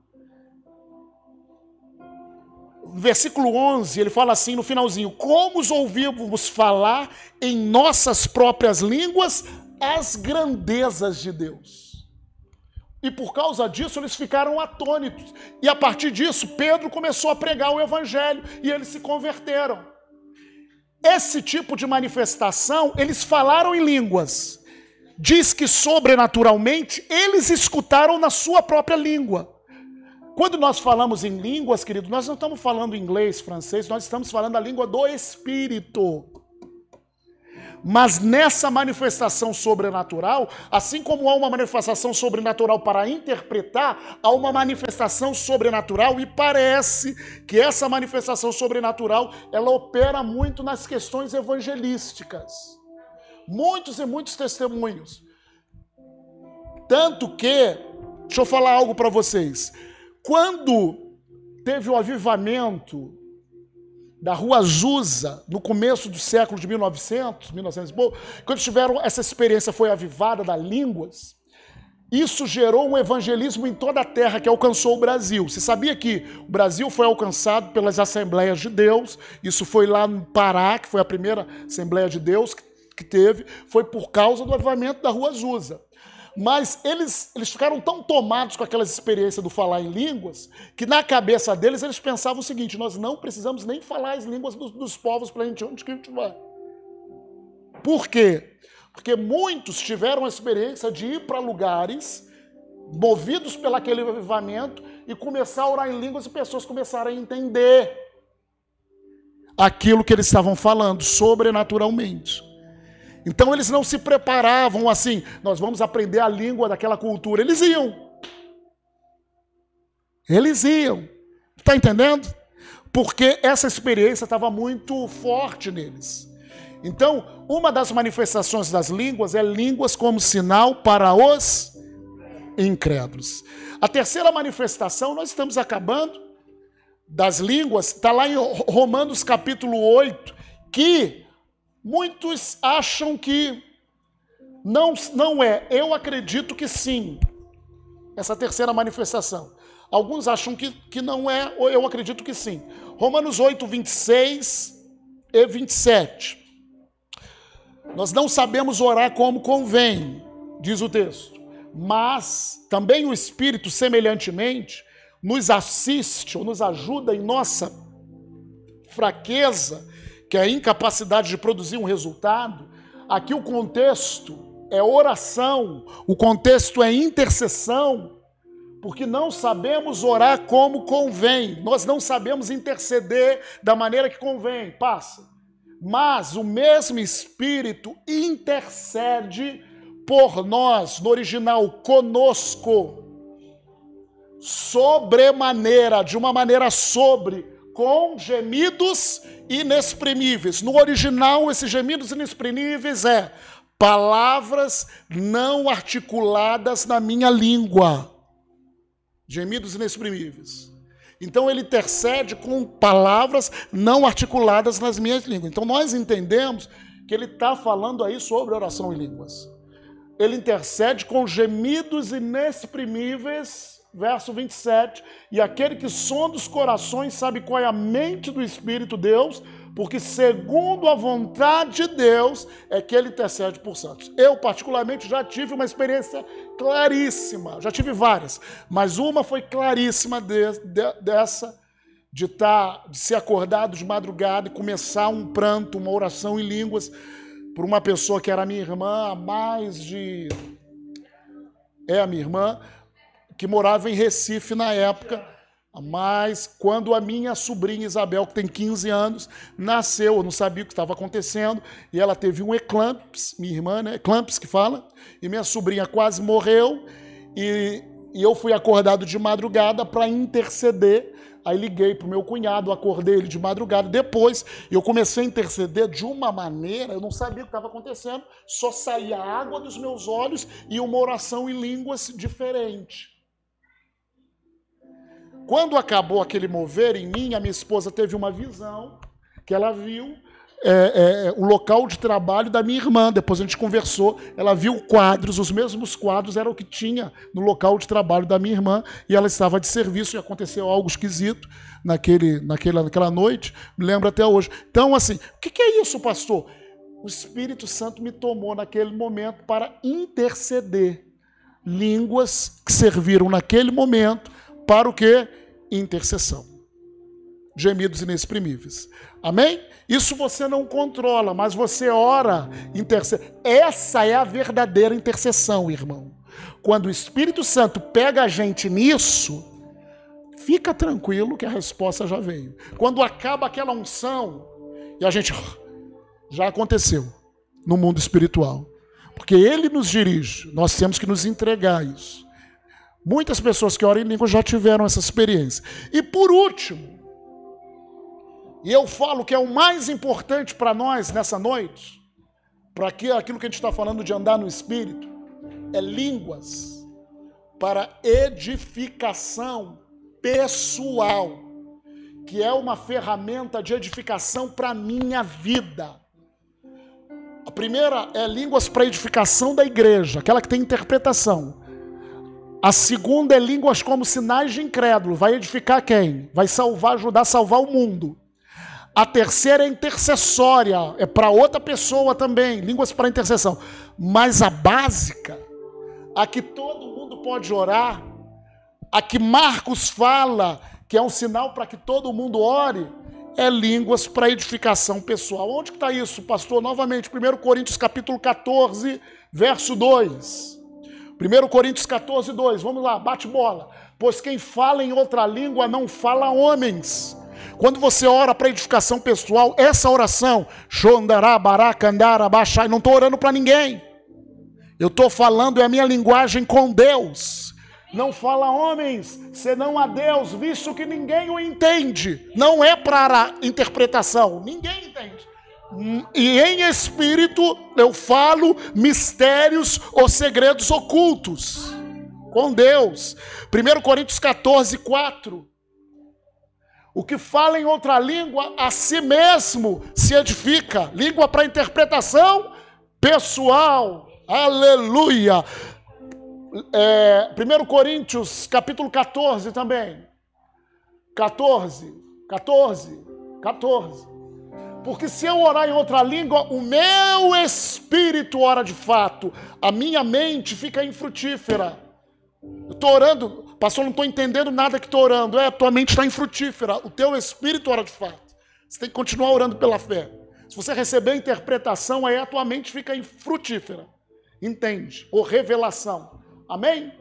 Versículo 11, ele fala assim no finalzinho: Como os ouvimos falar em nossas próprias línguas as grandezas de Deus. E por causa disso eles ficaram atônitos. E a partir disso, Pedro começou a pregar o evangelho e eles se converteram. Esse tipo de manifestação, eles falaram em línguas. Diz que sobrenaturalmente eles escutaram na sua própria língua. Quando nós falamos em línguas, querido, nós não estamos falando inglês, francês, nós estamos falando a língua do Espírito. Mas nessa manifestação sobrenatural, assim como há uma manifestação sobrenatural para interpretar, há uma manifestação sobrenatural e parece que essa manifestação sobrenatural, ela opera muito nas questões evangelísticas. Muitos e muitos testemunhos. Tanto que, deixa eu falar algo para vocês. Quando teve o avivamento da Rua Azusa, no começo do século de 1900, 1900 e pouco, quando tiveram essa experiência foi avivada das línguas, isso gerou um evangelismo em toda a terra que alcançou o Brasil. Você sabia que o Brasil foi alcançado pelas Assembleias de Deus? Isso foi lá no Pará, que foi a primeira Assembleia de Deus que teve, foi por causa do avivamento da Rua Azusa. Mas eles, eles ficaram tão tomados com aquela experiência do falar em línguas, que na cabeça deles eles pensavam o seguinte: nós não precisamos nem falar as línguas dos, dos povos para a gente onde que a gente vai. Por quê? Porque muitos tiveram a experiência de ir para lugares movidos pelo aquele avivamento e começar a orar em línguas e pessoas começaram a entender aquilo que eles estavam falando sobrenaturalmente. Então eles não se preparavam assim, nós vamos aprender a língua daquela cultura. Eles iam. Eles iam. Está entendendo? Porque essa experiência estava muito forte neles. Então, uma das manifestações das línguas é línguas como sinal para os incrédulos. A terceira manifestação, nós estamos acabando, das línguas, está lá em Romanos capítulo 8, que Muitos acham que não, não é. Eu acredito que sim. Essa terceira manifestação. Alguns acham que, que não é, ou eu acredito que sim. Romanos 8, 26 e 27. Nós não sabemos orar como convém, diz o texto. Mas também o Espírito, semelhantemente, nos assiste ou nos ajuda em nossa fraqueza que é a incapacidade de produzir um resultado, aqui o contexto é oração, o contexto é intercessão, porque não sabemos orar como convém, nós não sabemos interceder da maneira que convém, passa. Mas o mesmo Espírito intercede por nós, no original, conosco, sobremaneira, de uma maneira sobre, com gemidos inexprimíveis. No original, esses gemidos inexprimíveis é palavras não articuladas na minha língua. Gemidos inexprimíveis. Então ele intercede com palavras não articuladas nas minhas línguas. Então nós entendemos que ele está falando aí sobre oração em línguas. Ele intercede com gemidos inexprimíveis verso 27, e aquele que sonda os corações sabe qual é a mente do Espírito Deus, porque segundo a vontade de Deus é que ele intercede por santos. Eu, particularmente, já tive uma experiência claríssima, já tive várias, mas uma foi claríssima de, de, dessa, de, tá, de ser acordado de madrugada e começar um pranto, uma oração em línguas, por uma pessoa que era minha irmã há mais de. É a minha irmã, que morava em Recife na época, mas quando a minha sobrinha Isabel, que tem 15 anos, nasceu, eu não sabia o que estava acontecendo, e ela teve um eclampse, minha irmã, né? Que fala, e minha sobrinha quase morreu, e E eu fui acordado de madrugada para interceder. Aí liguei para o meu cunhado, acordei ele de madrugada. Depois eu comecei a interceder de uma maneira, eu não sabia o que estava acontecendo, só saía água dos meus olhos e uma oração em línguas diferente. Quando acabou aquele mover em mim, a minha esposa teve uma visão que ela viu é, é, é, o local de trabalho da minha irmã. Depois a gente conversou, ela viu quadros, os mesmos quadros eram o que tinha no local de trabalho da minha irmã, e ela estava de serviço e aconteceu algo esquisito naquele, naquela, naquela noite, me lembro até hoje. Então, assim, o que é isso, pastor? O Espírito Santo me tomou naquele momento para interceder. Línguas que serviram naquele momento para o que? Intercessão. Gemidos inexprimíveis. Amém? Isso você não controla, mas você ora, intercede. Essa é a verdadeira intercessão, irmão. Quando o Espírito Santo pega a gente nisso, fica tranquilo que a resposta já veio. Quando acaba aquela unção, e a gente já aconteceu no mundo espiritual. Porque ele nos dirige, nós temos que nos entregar a isso. Muitas pessoas que oram em língua já tiveram essa experiência. E por último, e eu falo que é o mais importante para nós nessa noite, para aquilo que a gente está falando de andar no Espírito, é línguas para edificação pessoal, que é uma ferramenta de edificação para a minha vida. A primeira é línguas para edificação da igreja, aquela que tem interpretação. A segunda é línguas como sinais de incrédulo. Vai edificar quem? Vai salvar, ajudar a salvar o mundo. A terceira é intercessória, é para outra pessoa também, línguas para intercessão. Mas a básica, a que todo mundo pode orar, a que Marcos fala, que é um sinal para que todo mundo ore, é línguas para edificação pessoal. Onde está isso, pastor? Novamente, 1 Coríntios capítulo 14, verso 2. 1 Coríntios 14, 2, vamos lá, bate bola. Pois quem fala em outra língua não fala homens. Quando você ora para edificação pessoal, essa oração, Shondará, Baracandara, Baixai, não estou orando para ninguém. Eu estou falando, é a minha linguagem com Deus. Não fala homens, senão a Deus, visto que ninguém o entende. Não é para interpretação, ninguém entende e em espírito eu falo mistérios ou segredos ocultos com Deus. 1 Coríntios 14, 4. O que fala em outra língua, a si mesmo se edifica. Língua para interpretação pessoal. Aleluia. É, 1 Coríntios, capítulo 14 também. 14, 14, 14. Porque se eu orar em outra língua, o meu espírito ora de fato, a minha mente fica infrutífera. Eu estou orando, pastor, não estou entendendo nada que estou orando. É, tua mente está infrutífera, o teu espírito ora de fato. Você tem que continuar orando pela fé. Se você receber a interpretação, aí a tua mente fica infrutífera. Entende? Ou revelação. Amém?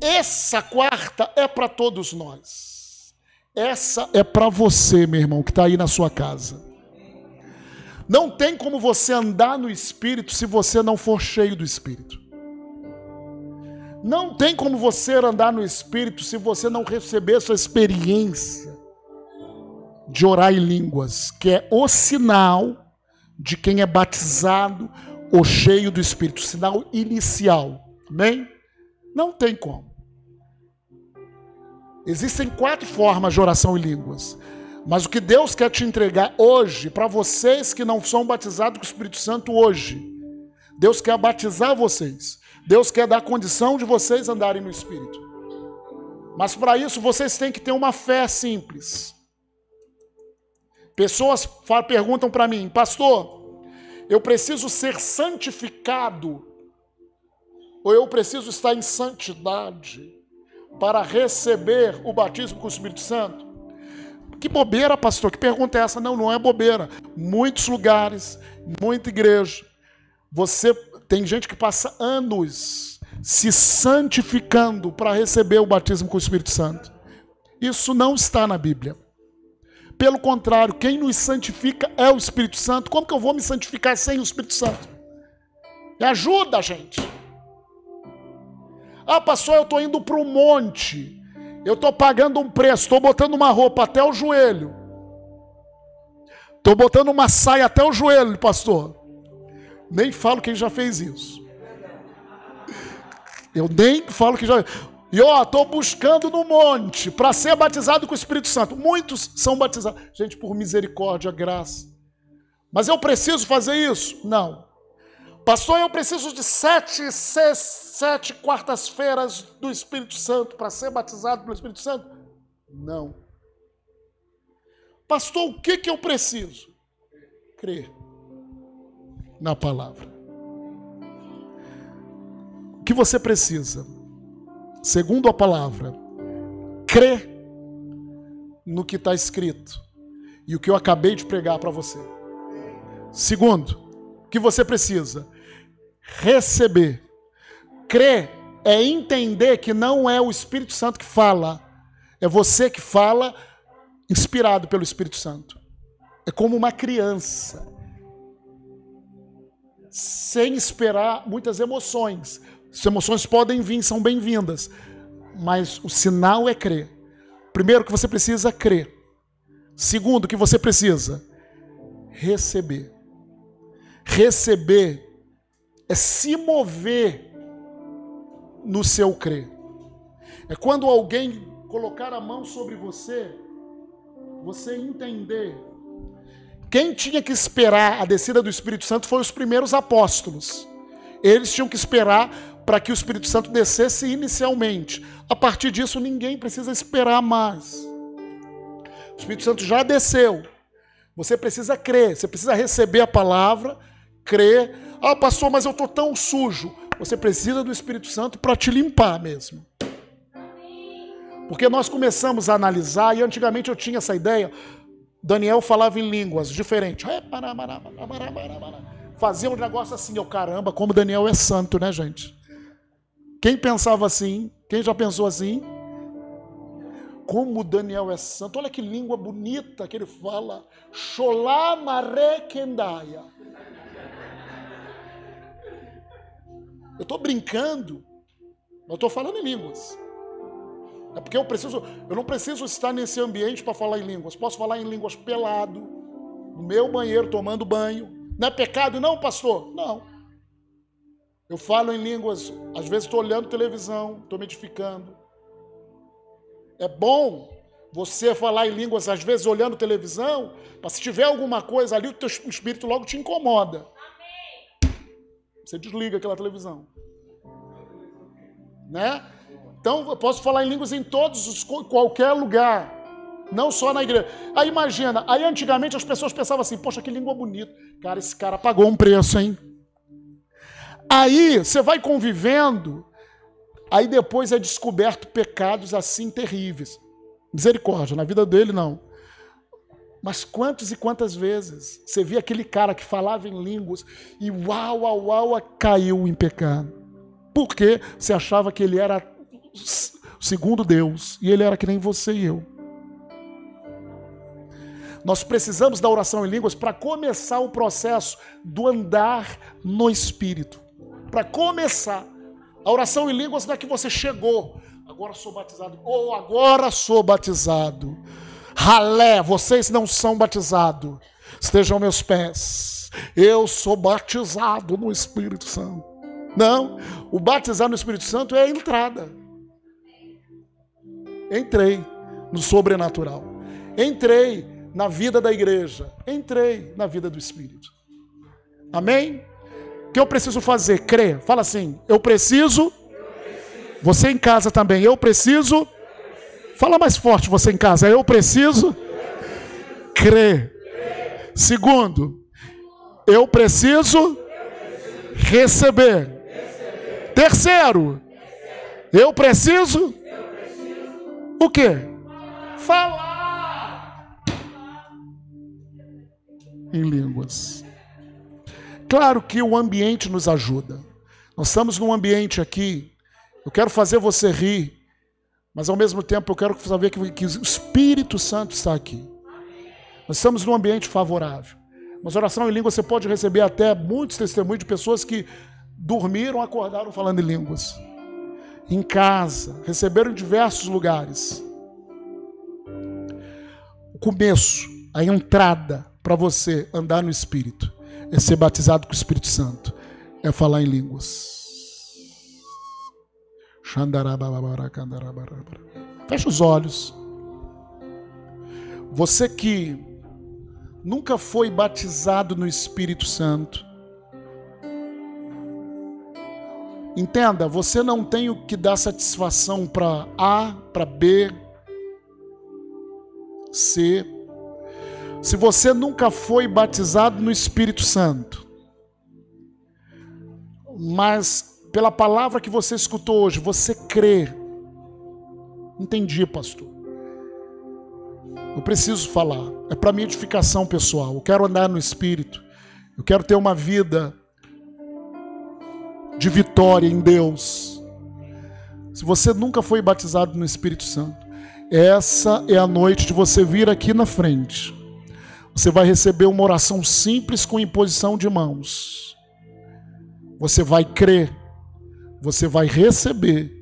Essa quarta é para todos nós. Essa é para você, meu irmão, que está aí na sua casa. Não tem como você andar no Espírito se você não for cheio do Espírito. Não tem como você andar no Espírito se você não receber essa experiência de orar em línguas, que é o sinal de quem é batizado ou cheio do Espírito, sinal inicial. Amém? Não tem como. Existem quatro formas de oração em línguas. Mas o que Deus quer te entregar hoje, para vocês que não são batizados com o Espírito Santo hoje, Deus quer batizar vocês. Deus quer dar condição de vocês andarem no Espírito. Mas para isso vocês têm que ter uma fé simples. Pessoas perguntam para mim, pastor, eu preciso ser santificado, ou eu preciso estar em santidade para receber o batismo com o Espírito Santo? Que bobeira, pastor? Que pergunta é essa? Não, não é bobeira. Muitos lugares, muita igreja, você tem gente que passa anos se santificando para receber o batismo com o Espírito Santo. Isso não está na Bíblia. Pelo contrário, quem nos santifica é o Espírito Santo. Como que eu vou me santificar sem o Espírito Santo? Me ajuda, gente. Ah, pastor, eu estou indo para o monte. Eu estou pagando um preço, estou botando uma roupa até o joelho. Estou botando uma saia até o joelho, pastor. Nem falo quem já fez isso. Eu nem falo que já. E ó, estou buscando no monte para ser batizado com o Espírito Santo. Muitos são batizados. Gente, por misericórdia, graça. Mas eu preciso fazer isso? Não. Pastor, eu preciso de sete, seis, sete quartas-feiras do Espírito Santo para ser batizado pelo Espírito Santo? Não. Pastor, o que, que eu preciso? Crer na palavra. O que você precisa? segundo a palavra, crê no que está escrito e o que eu acabei de pregar para você. Segundo, o que você precisa? Receber. Crer é entender que não é o Espírito Santo que fala, é você que fala, inspirado pelo Espírito Santo. É como uma criança, sem esperar muitas emoções, as emoções podem vir, são bem-vindas, mas o sinal é crer. Primeiro que você precisa crer. Segundo que você precisa receber. Receber é se mover no seu crer. É quando alguém colocar a mão sobre você, você entender. Quem tinha que esperar a descida do Espírito Santo foi os primeiros apóstolos. Eles tinham que esperar para que o Espírito Santo descesse inicialmente. A partir disso, ninguém precisa esperar mais. O Espírito Santo já desceu. Você precisa crer, você precisa receber a palavra, crer. Ah, pastor, mas eu estou tão sujo. Você precisa do Espírito Santo para te limpar mesmo. Porque nós começamos a analisar, e antigamente eu tinha essa ideia. Daniel falava em línguas diferentes. Fazia um negócio assim, eu caramba, como Daniel é santo, né, gente? Quem pensava assim? Quem já pensou assim? Como Daniel é santo. Olha que língua bonita que ele fala. Sholamaré Kendaya. Eu estou brincando, eu estou falando em línguas. É porque eu preciso, eu não preciso estar nesse ambiente para falar em línguas. Posso falar em línguas pelado, no meu banheiro tomando banho. Não é pecado, não, pastor? Não. Eu falo em línguas, às vezes estou olhando televisão, estou me edificando. É bom você falar em línguas, às vezes olhando televisão, para se tiver alguma coisa ali, o teu espírito logo te incomoda. Você desliga aquela televisão. Né? Então, eu posso falar em línguas em todos os qualquer lugar, não só na igreja. Aí imagina, aí antigamente as pessoas pensavam assim: "Poxa, que língua bonita". Cara, esse cara pagou um preço, hein? Aí você vai convivendo, aí depois é descoberto pecados assim terríveis. Misericórdia, na vida dele não. Mas quantas e quantas vezes você via aquele cara que falava em línguas e uau, uau, uau, caiu em pecado? Porque você achava que ele era segundo Deus e ele era que nem você e eu. Nós precisamos da oração em línguas para começar o processo do andar no Espírito para começar. A oração em línguas não é que você chegou, agora sou batizado, ou agora sou batizado. Ralé, vocês não são batizados, estejam meus pés. Eu sou batizado no Espírito Santo. Não, o batizar no Espírito Santo é a entrada. Entrei no sobrenatural. Entrei na vida da igreja. Entrei na vida do Espírito. Amém? que eu preciso fazer? Crer. Fala assim: eu preciso. Você em casa também, eu preciso. Fala mais forte você em casa, eu preciso crer. Segundo, eu preciso receber. Terceiro, eu preciso o quê? Falar em línguas. Claro que o ambiente nos ajuda. Nós estamos num ambiente aqui, eu quero fazer você rir, mas ao mesmo tempo eu quero saber que, que o Espírito Santo está aqui. Nós estamos num ambiente favorável. Mas oração em língua você pode receber até muitos testemunhos de pessoas que dormiram, acordaram falando em línguas. em casa, receberam em diversos lugares. O começo, a entrada para você andar no Espírito é ser batizado com o Espírito Santo, é falar em línguas. Fecha os olhos. Você que nunca foi batizado no Espírito Santo, entenda, você não tem o que dar satisfação para A, para B, C. Se você nunca foi batizado no Espírito Santo, mas pela palavra que você escutou hoje, você crê. Entendi, pastor. Eu preciso falar. É para minha edificação pessoal. Eu quero andar no Espírito. Eu quero ter uma vida de vitória em Deus. Se você nunca foi batizado no Espírito Santo, essa é a noite de você vir aqui na frente. Você vai receber uma oração simples com imposição de mãos. Você vai crer, você vai receber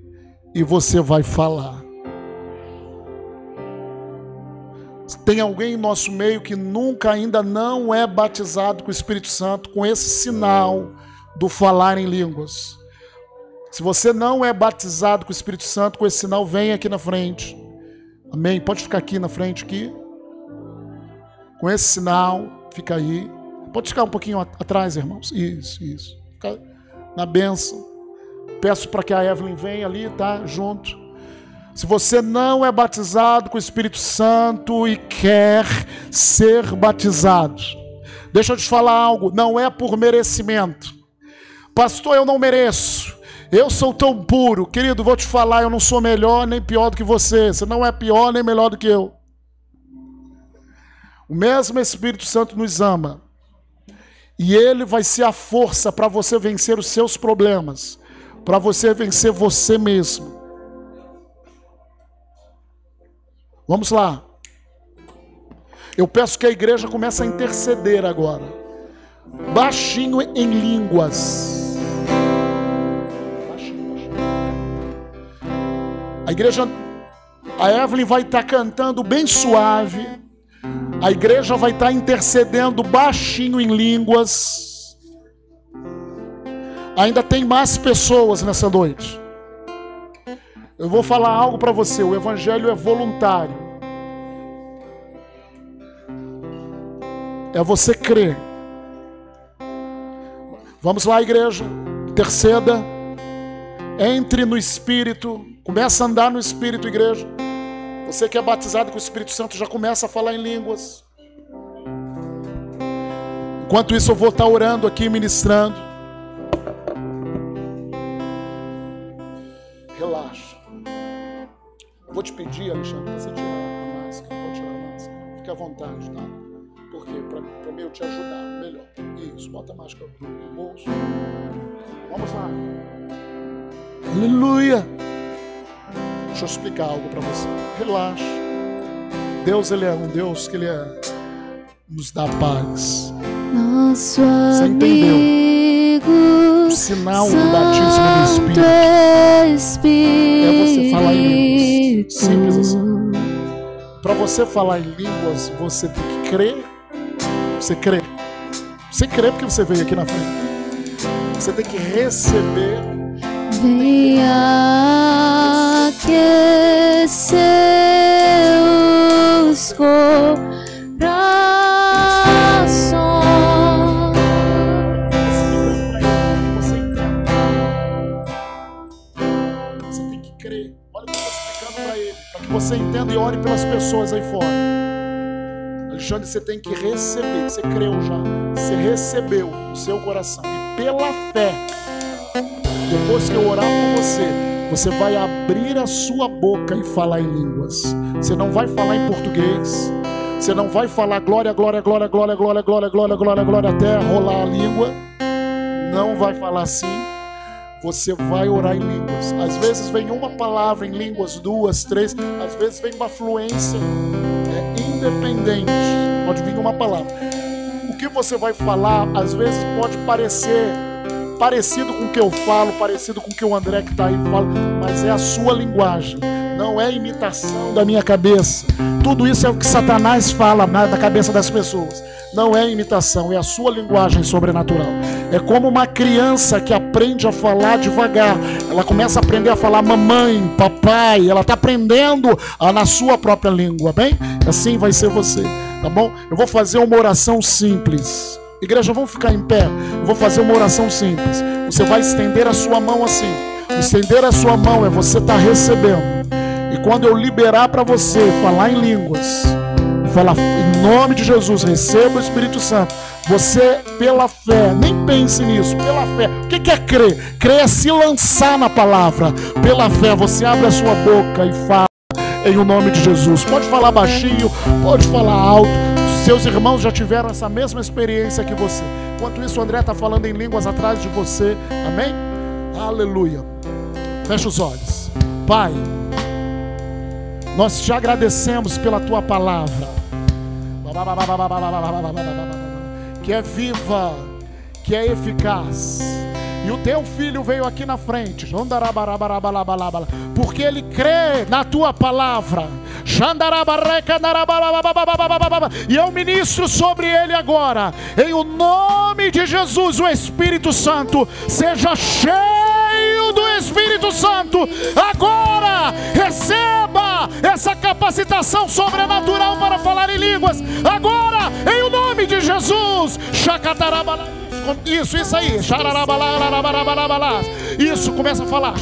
e você vai falar. Tem alguém em nosso meio que nunca ainda não é batizado com o Espírito Santo, com esse sinal do falar em línguas. Se você não é batizado com o Espírito Santo, com esse sinal, vem aqui na frente. Amém? Pode ficar aqui na frente aqui. Com esse sinal, fica aí. Pode ficar um pouquinho atrás, irmãos. Isso, isso. Fica na benção. Peço para que a Evelyn venha ali, tá? Junto. Se você não é batizado com o Espírito Santo e quer ser batizado, deixa eu te falar algo, não é por merecimento. Pastor, eu não mereço. Eu sou tão puro. Querido, vou te falar, eu não sou melhor nem pior do que você. Você não é pior nem melhor do que eu. O mesmo Espírito Santo nos ama. E ele vai ser a força para você vencer os seus problemas, para você vencer você mesmo. Vamos lá. Eu peço que a igreja comece a interceder agora. Baixinho em línguas. Baixinho, baixinho. A igreja, a Evelyn vai estar tá cantando bem suave. A igreja vai estar tá intercedendo baixinho em línguas. Ainda tem mais pessoas nessa noite. Eu vou falar algo para você: o evangelho é voluntário. É você crer. Vamos lá, igreja. Terceira. Entre no Espírito. Começa a andar no Espírito, igreja. Você que é batizado com o Espírito Santo já começa a falar em línguas. Enquanto isso, eu vou estar orando aqui, ministrando. Vou te pedir, Alexandre, para você tirar a máscara. Pode tirar a máscara. Fique à vontade, tá? Porque para mim eu te ajudar melhor. Isso, bota a máscara no bolso. Vamos lá. Aleluia. Deixa eu explicar algo para você. Relaxa. Deus, Ele é um Deus que Ele é, nos dá paz. Nosso você entendeu? O sinal do batismo no Espírito é você falar em línguas. Simples assim. Para você falar em línguas, você tem que crer. Você crê. Você crê porque você veio aqui na frente. Você tem que receber. Venha aquecer os você e ore pelas pessoas aí fora. Alexandre, você tem que receber. Você creu já. Você recebeu no seu coração. E pela fé, depois que eu orar por você, você vai abrir a sua boca e falar em línguas. Você não vai falar em português. Você não vai falar glória, glória, glória, glória, glória, glória, glória, glória, glória até rolar a língua. Não vai falar assim você vai orar em línguas. Às vezes vem uma palavra em línguas, duas, três, às vezes vem uma fluência é, independente. Pode vir uma palavra. O que você vai falar, às vezes pode parecer parecido com o que eu falo, parecido com o que o André que está aí fala, mas é a sua linguagem, não é imitação da minha cabeça. Tudo isso é o que Satanás fala na, cabeça das pessoas. Não é imitação, é a sua linguagem sobrenatural. É como uma criança que aprende a falar devagar. Ela começa a aprender a falar mamãe, papai. Ela está aprendendo a, na sua própria língua, bem? Assim vai ser você, tá bom? Eu vou fazer uma oração simples. Igreja, vamos ficar em pé. Eu vou fazer uma oração simples. Você vai estender a sua mão assim. Estender a sua mão é você estar tá recebendo. E quando eu liberar para você falar em línguas, falar em nome de Jesus, receba o Espírito Santo. Você, pela fé, nem pense nisso, pela fé. O que é crer? Crer é se lançar na palavra. Pela fé, você abre a sua boca e fala em o nome de Jesus. Pode falar baixinho, pode falar alto. Seus irmãos já tiveram essa mesma experiência que você. Enquanto isso, o André está falando em línguas atrás de você. Amém? Aleluia. Fecha os olhos. Pai, nós te agradecemos pela tua palavra, que é viva, que é eficaz. E o teu filho veio aqui na frente, porque ele crê na tua palavra. E eu ministro sobre ele agora, em o nome de Jesus, o Espírito Santo, seja cheio do Espírito Santo, agora receba essa capacitação sobrenatural para falar em línguas, agora, em o nome de Jesus. Isso, isso aí. Isso, começa a falar.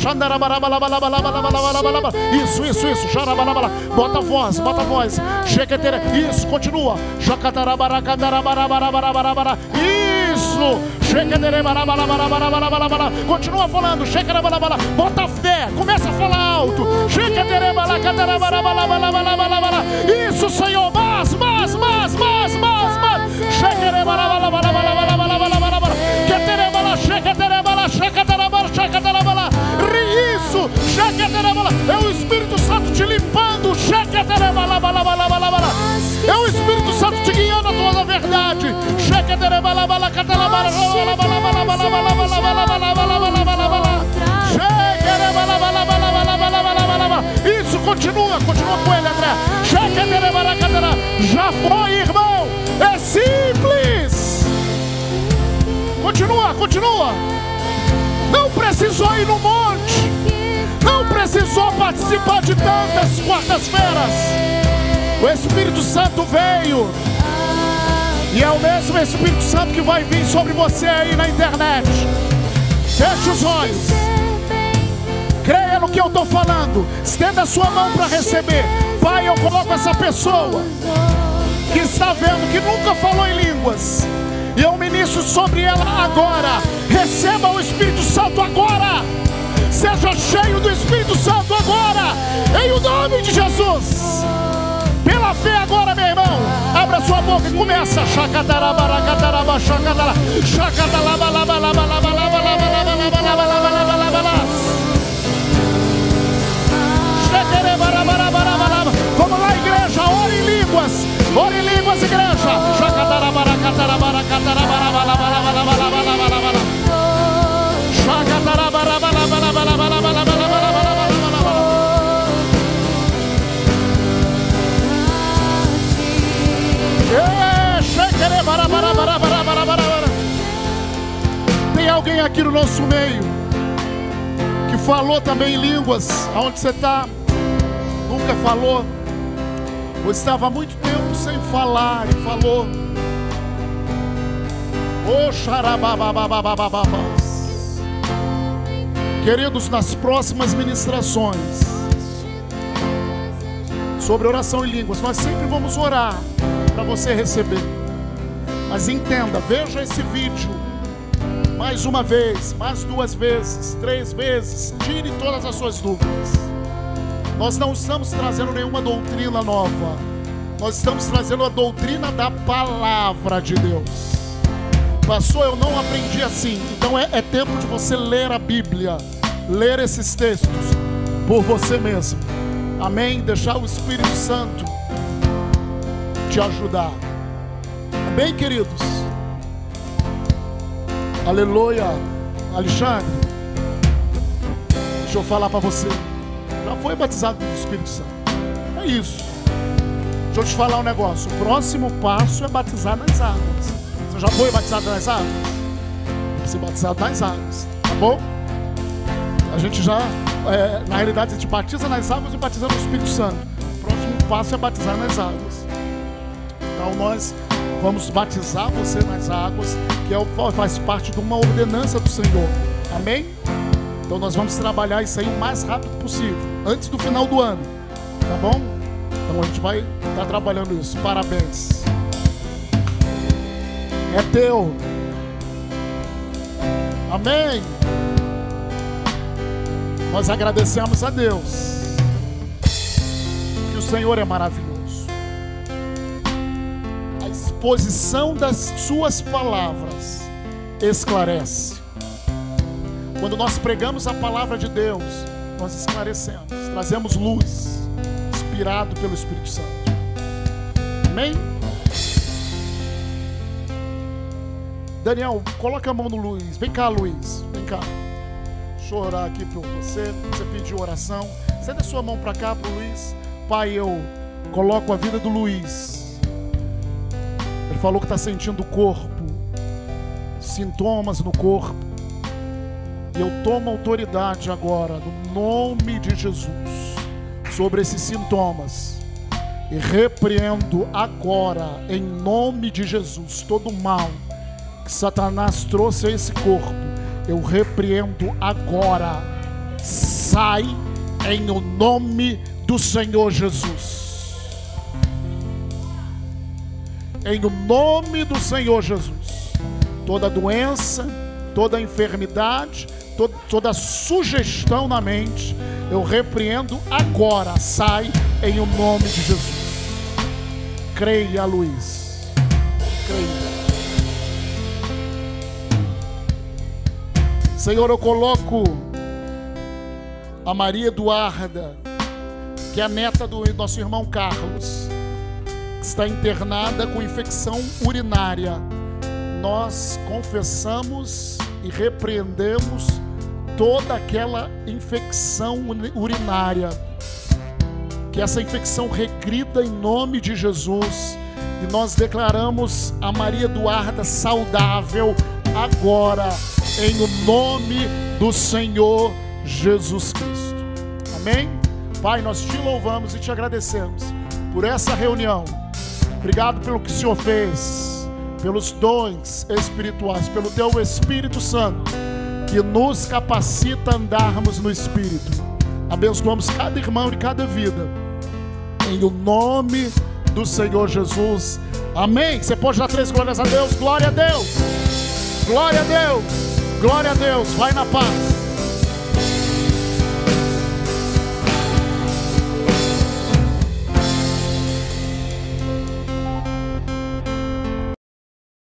Isso, isso, isso. Bota a voz, bota a voz. Isso, continua. Isso. Continua falando. Bota fé. Começa a falar alto. Isso, Senhor. Mais, mais, mais, mais, mais, mais. Isso, é o Espírito Santo te limpando, é o Espírito Santo te guiando a toda a verdade. Isso, continua, continua com ele, André. Já foi, irmão. É simples. Continua, continua. Não precisou ir no monte. Participar de tantas quartas-feiras. O Espírito Santo veio. E é o mesmo Espírito Santo que vai vir sobre você aí na internet. Feche os olhos. Creia no que eu estou falando. Estenda a sua mão para receber. Pai, eu coloco essa pessoa que está vendo, que nunca falou em línguas. E eu ministro sobre ela agora. Receba o Espírito Santo agora. Seja cheio do Espírito Santo agora. Em o nome de Jesus. Pela fé agora, meu irmão. Abra sua boca e começa. Chacatarabaracatarabar, chacatara. Vamos Tem alguém aqui no nosso meio que falou também em línguas, aonde você está? Nunca falou? Ou estava há muito tempo sem falar e falou? Oh, Queridos, nas próximas ministrações sobre oração em línguas, nós sempre vamos orar para você receber. Mas entenda, veja esse vídeo mais uma vez, mais duas vezes, três vezes, tire todas as suas dúvidas. Nós não estamos trazendo nenhuma doutrina nova, nós estamos trazendo a doutrina da palavra de Deus. Pastor, eu não aprendi assim. Então é, é tempo de você ler a Bíblia, ler esses textos por você mesmo. Amém? Deixar o Espírito Santo te ajudar. Amém, queridos? Aleluia. Alexandre, deixa eu falar para você. Já foi batizado pelo Espírito Santo. É isso. Deixa eu te falar um negócio. O próximo passo é batizar nas águas. Você já foi batizado nas águas? Que ser batizado nas águas. Tá bom? A gente já, é, na realidade, a gente batiza nas águas e batiza no Espírito Santo. O próximo passo é batizar nas águas. Então nós vamos batizar você nas águas, que é, faz parte de uma ordenança do Senhor. Amém? Então nós vamos trabalhar isso aí o mais rápido possível, antes do final do ano. Tá bom? Então a gente vai estar tá trabalhando isso. Parabéns. É teu. Amém. Nós agradecemos a Deus. Que o Senhor é maravilhoso. A exposição das suas palavras esclarece. Quando nós pregamos a palavra de Deus, nós esclarecemos, trazemos luz, inspirado pelo Espírito Santo. Amém? Daniel, coloca a mão no Luiz. Vem cá, Luiz. Vem cá. Deixa eu orar aqui por você. Você pediu oração. Senta a sua mão para cá, para o Luiz. Pai, eu coloco a vida do Luiz. Ele falou que está sentindo o corpo, sintomas no corpo. Eu tomo autoridade agora, no nome de Jesus, sobre esses sintomas. E repreendo agora, em nome de Jesus, todo mal que Satanás trouxe a esse corpo. Eu repreendo agora. Sai em o nome do Senhor Jesus. Em o nome do Senhor Jesus. Toda doença, toda enfermidade, toda, toda sugestão na mente, eu repreendo agora. Sai em o nome de Jesus. Creia, Luiz. Creia. Senhor, eu coloco a Maria Eduarda, que é a neta do nosso irmão Carlos, que está internada com infecção urinária. Nós confessamos e repreendemos toda aquela infecção urinária. Que essa infecção regrida em nome de Jesus. E nós declaramos a Maria Eduarda saudável agora, em o nome do Senhor Jesus Cristo. Amém? Pai, nós te louvamos e te agradecemos por essa reunião. Obrigado pelo que o Senhor fez, pelos dons espirituais, pelo teu Espírito Santo que nos capacita a andarmos no Espírito. Abençoamos cada irmão e cada vida. Em o nome do Senhor Jesus. Amém. Você pode dar três glórias a Deus. Glória a Deus. Glória a Deus. Glória a Deus. Vai na paz.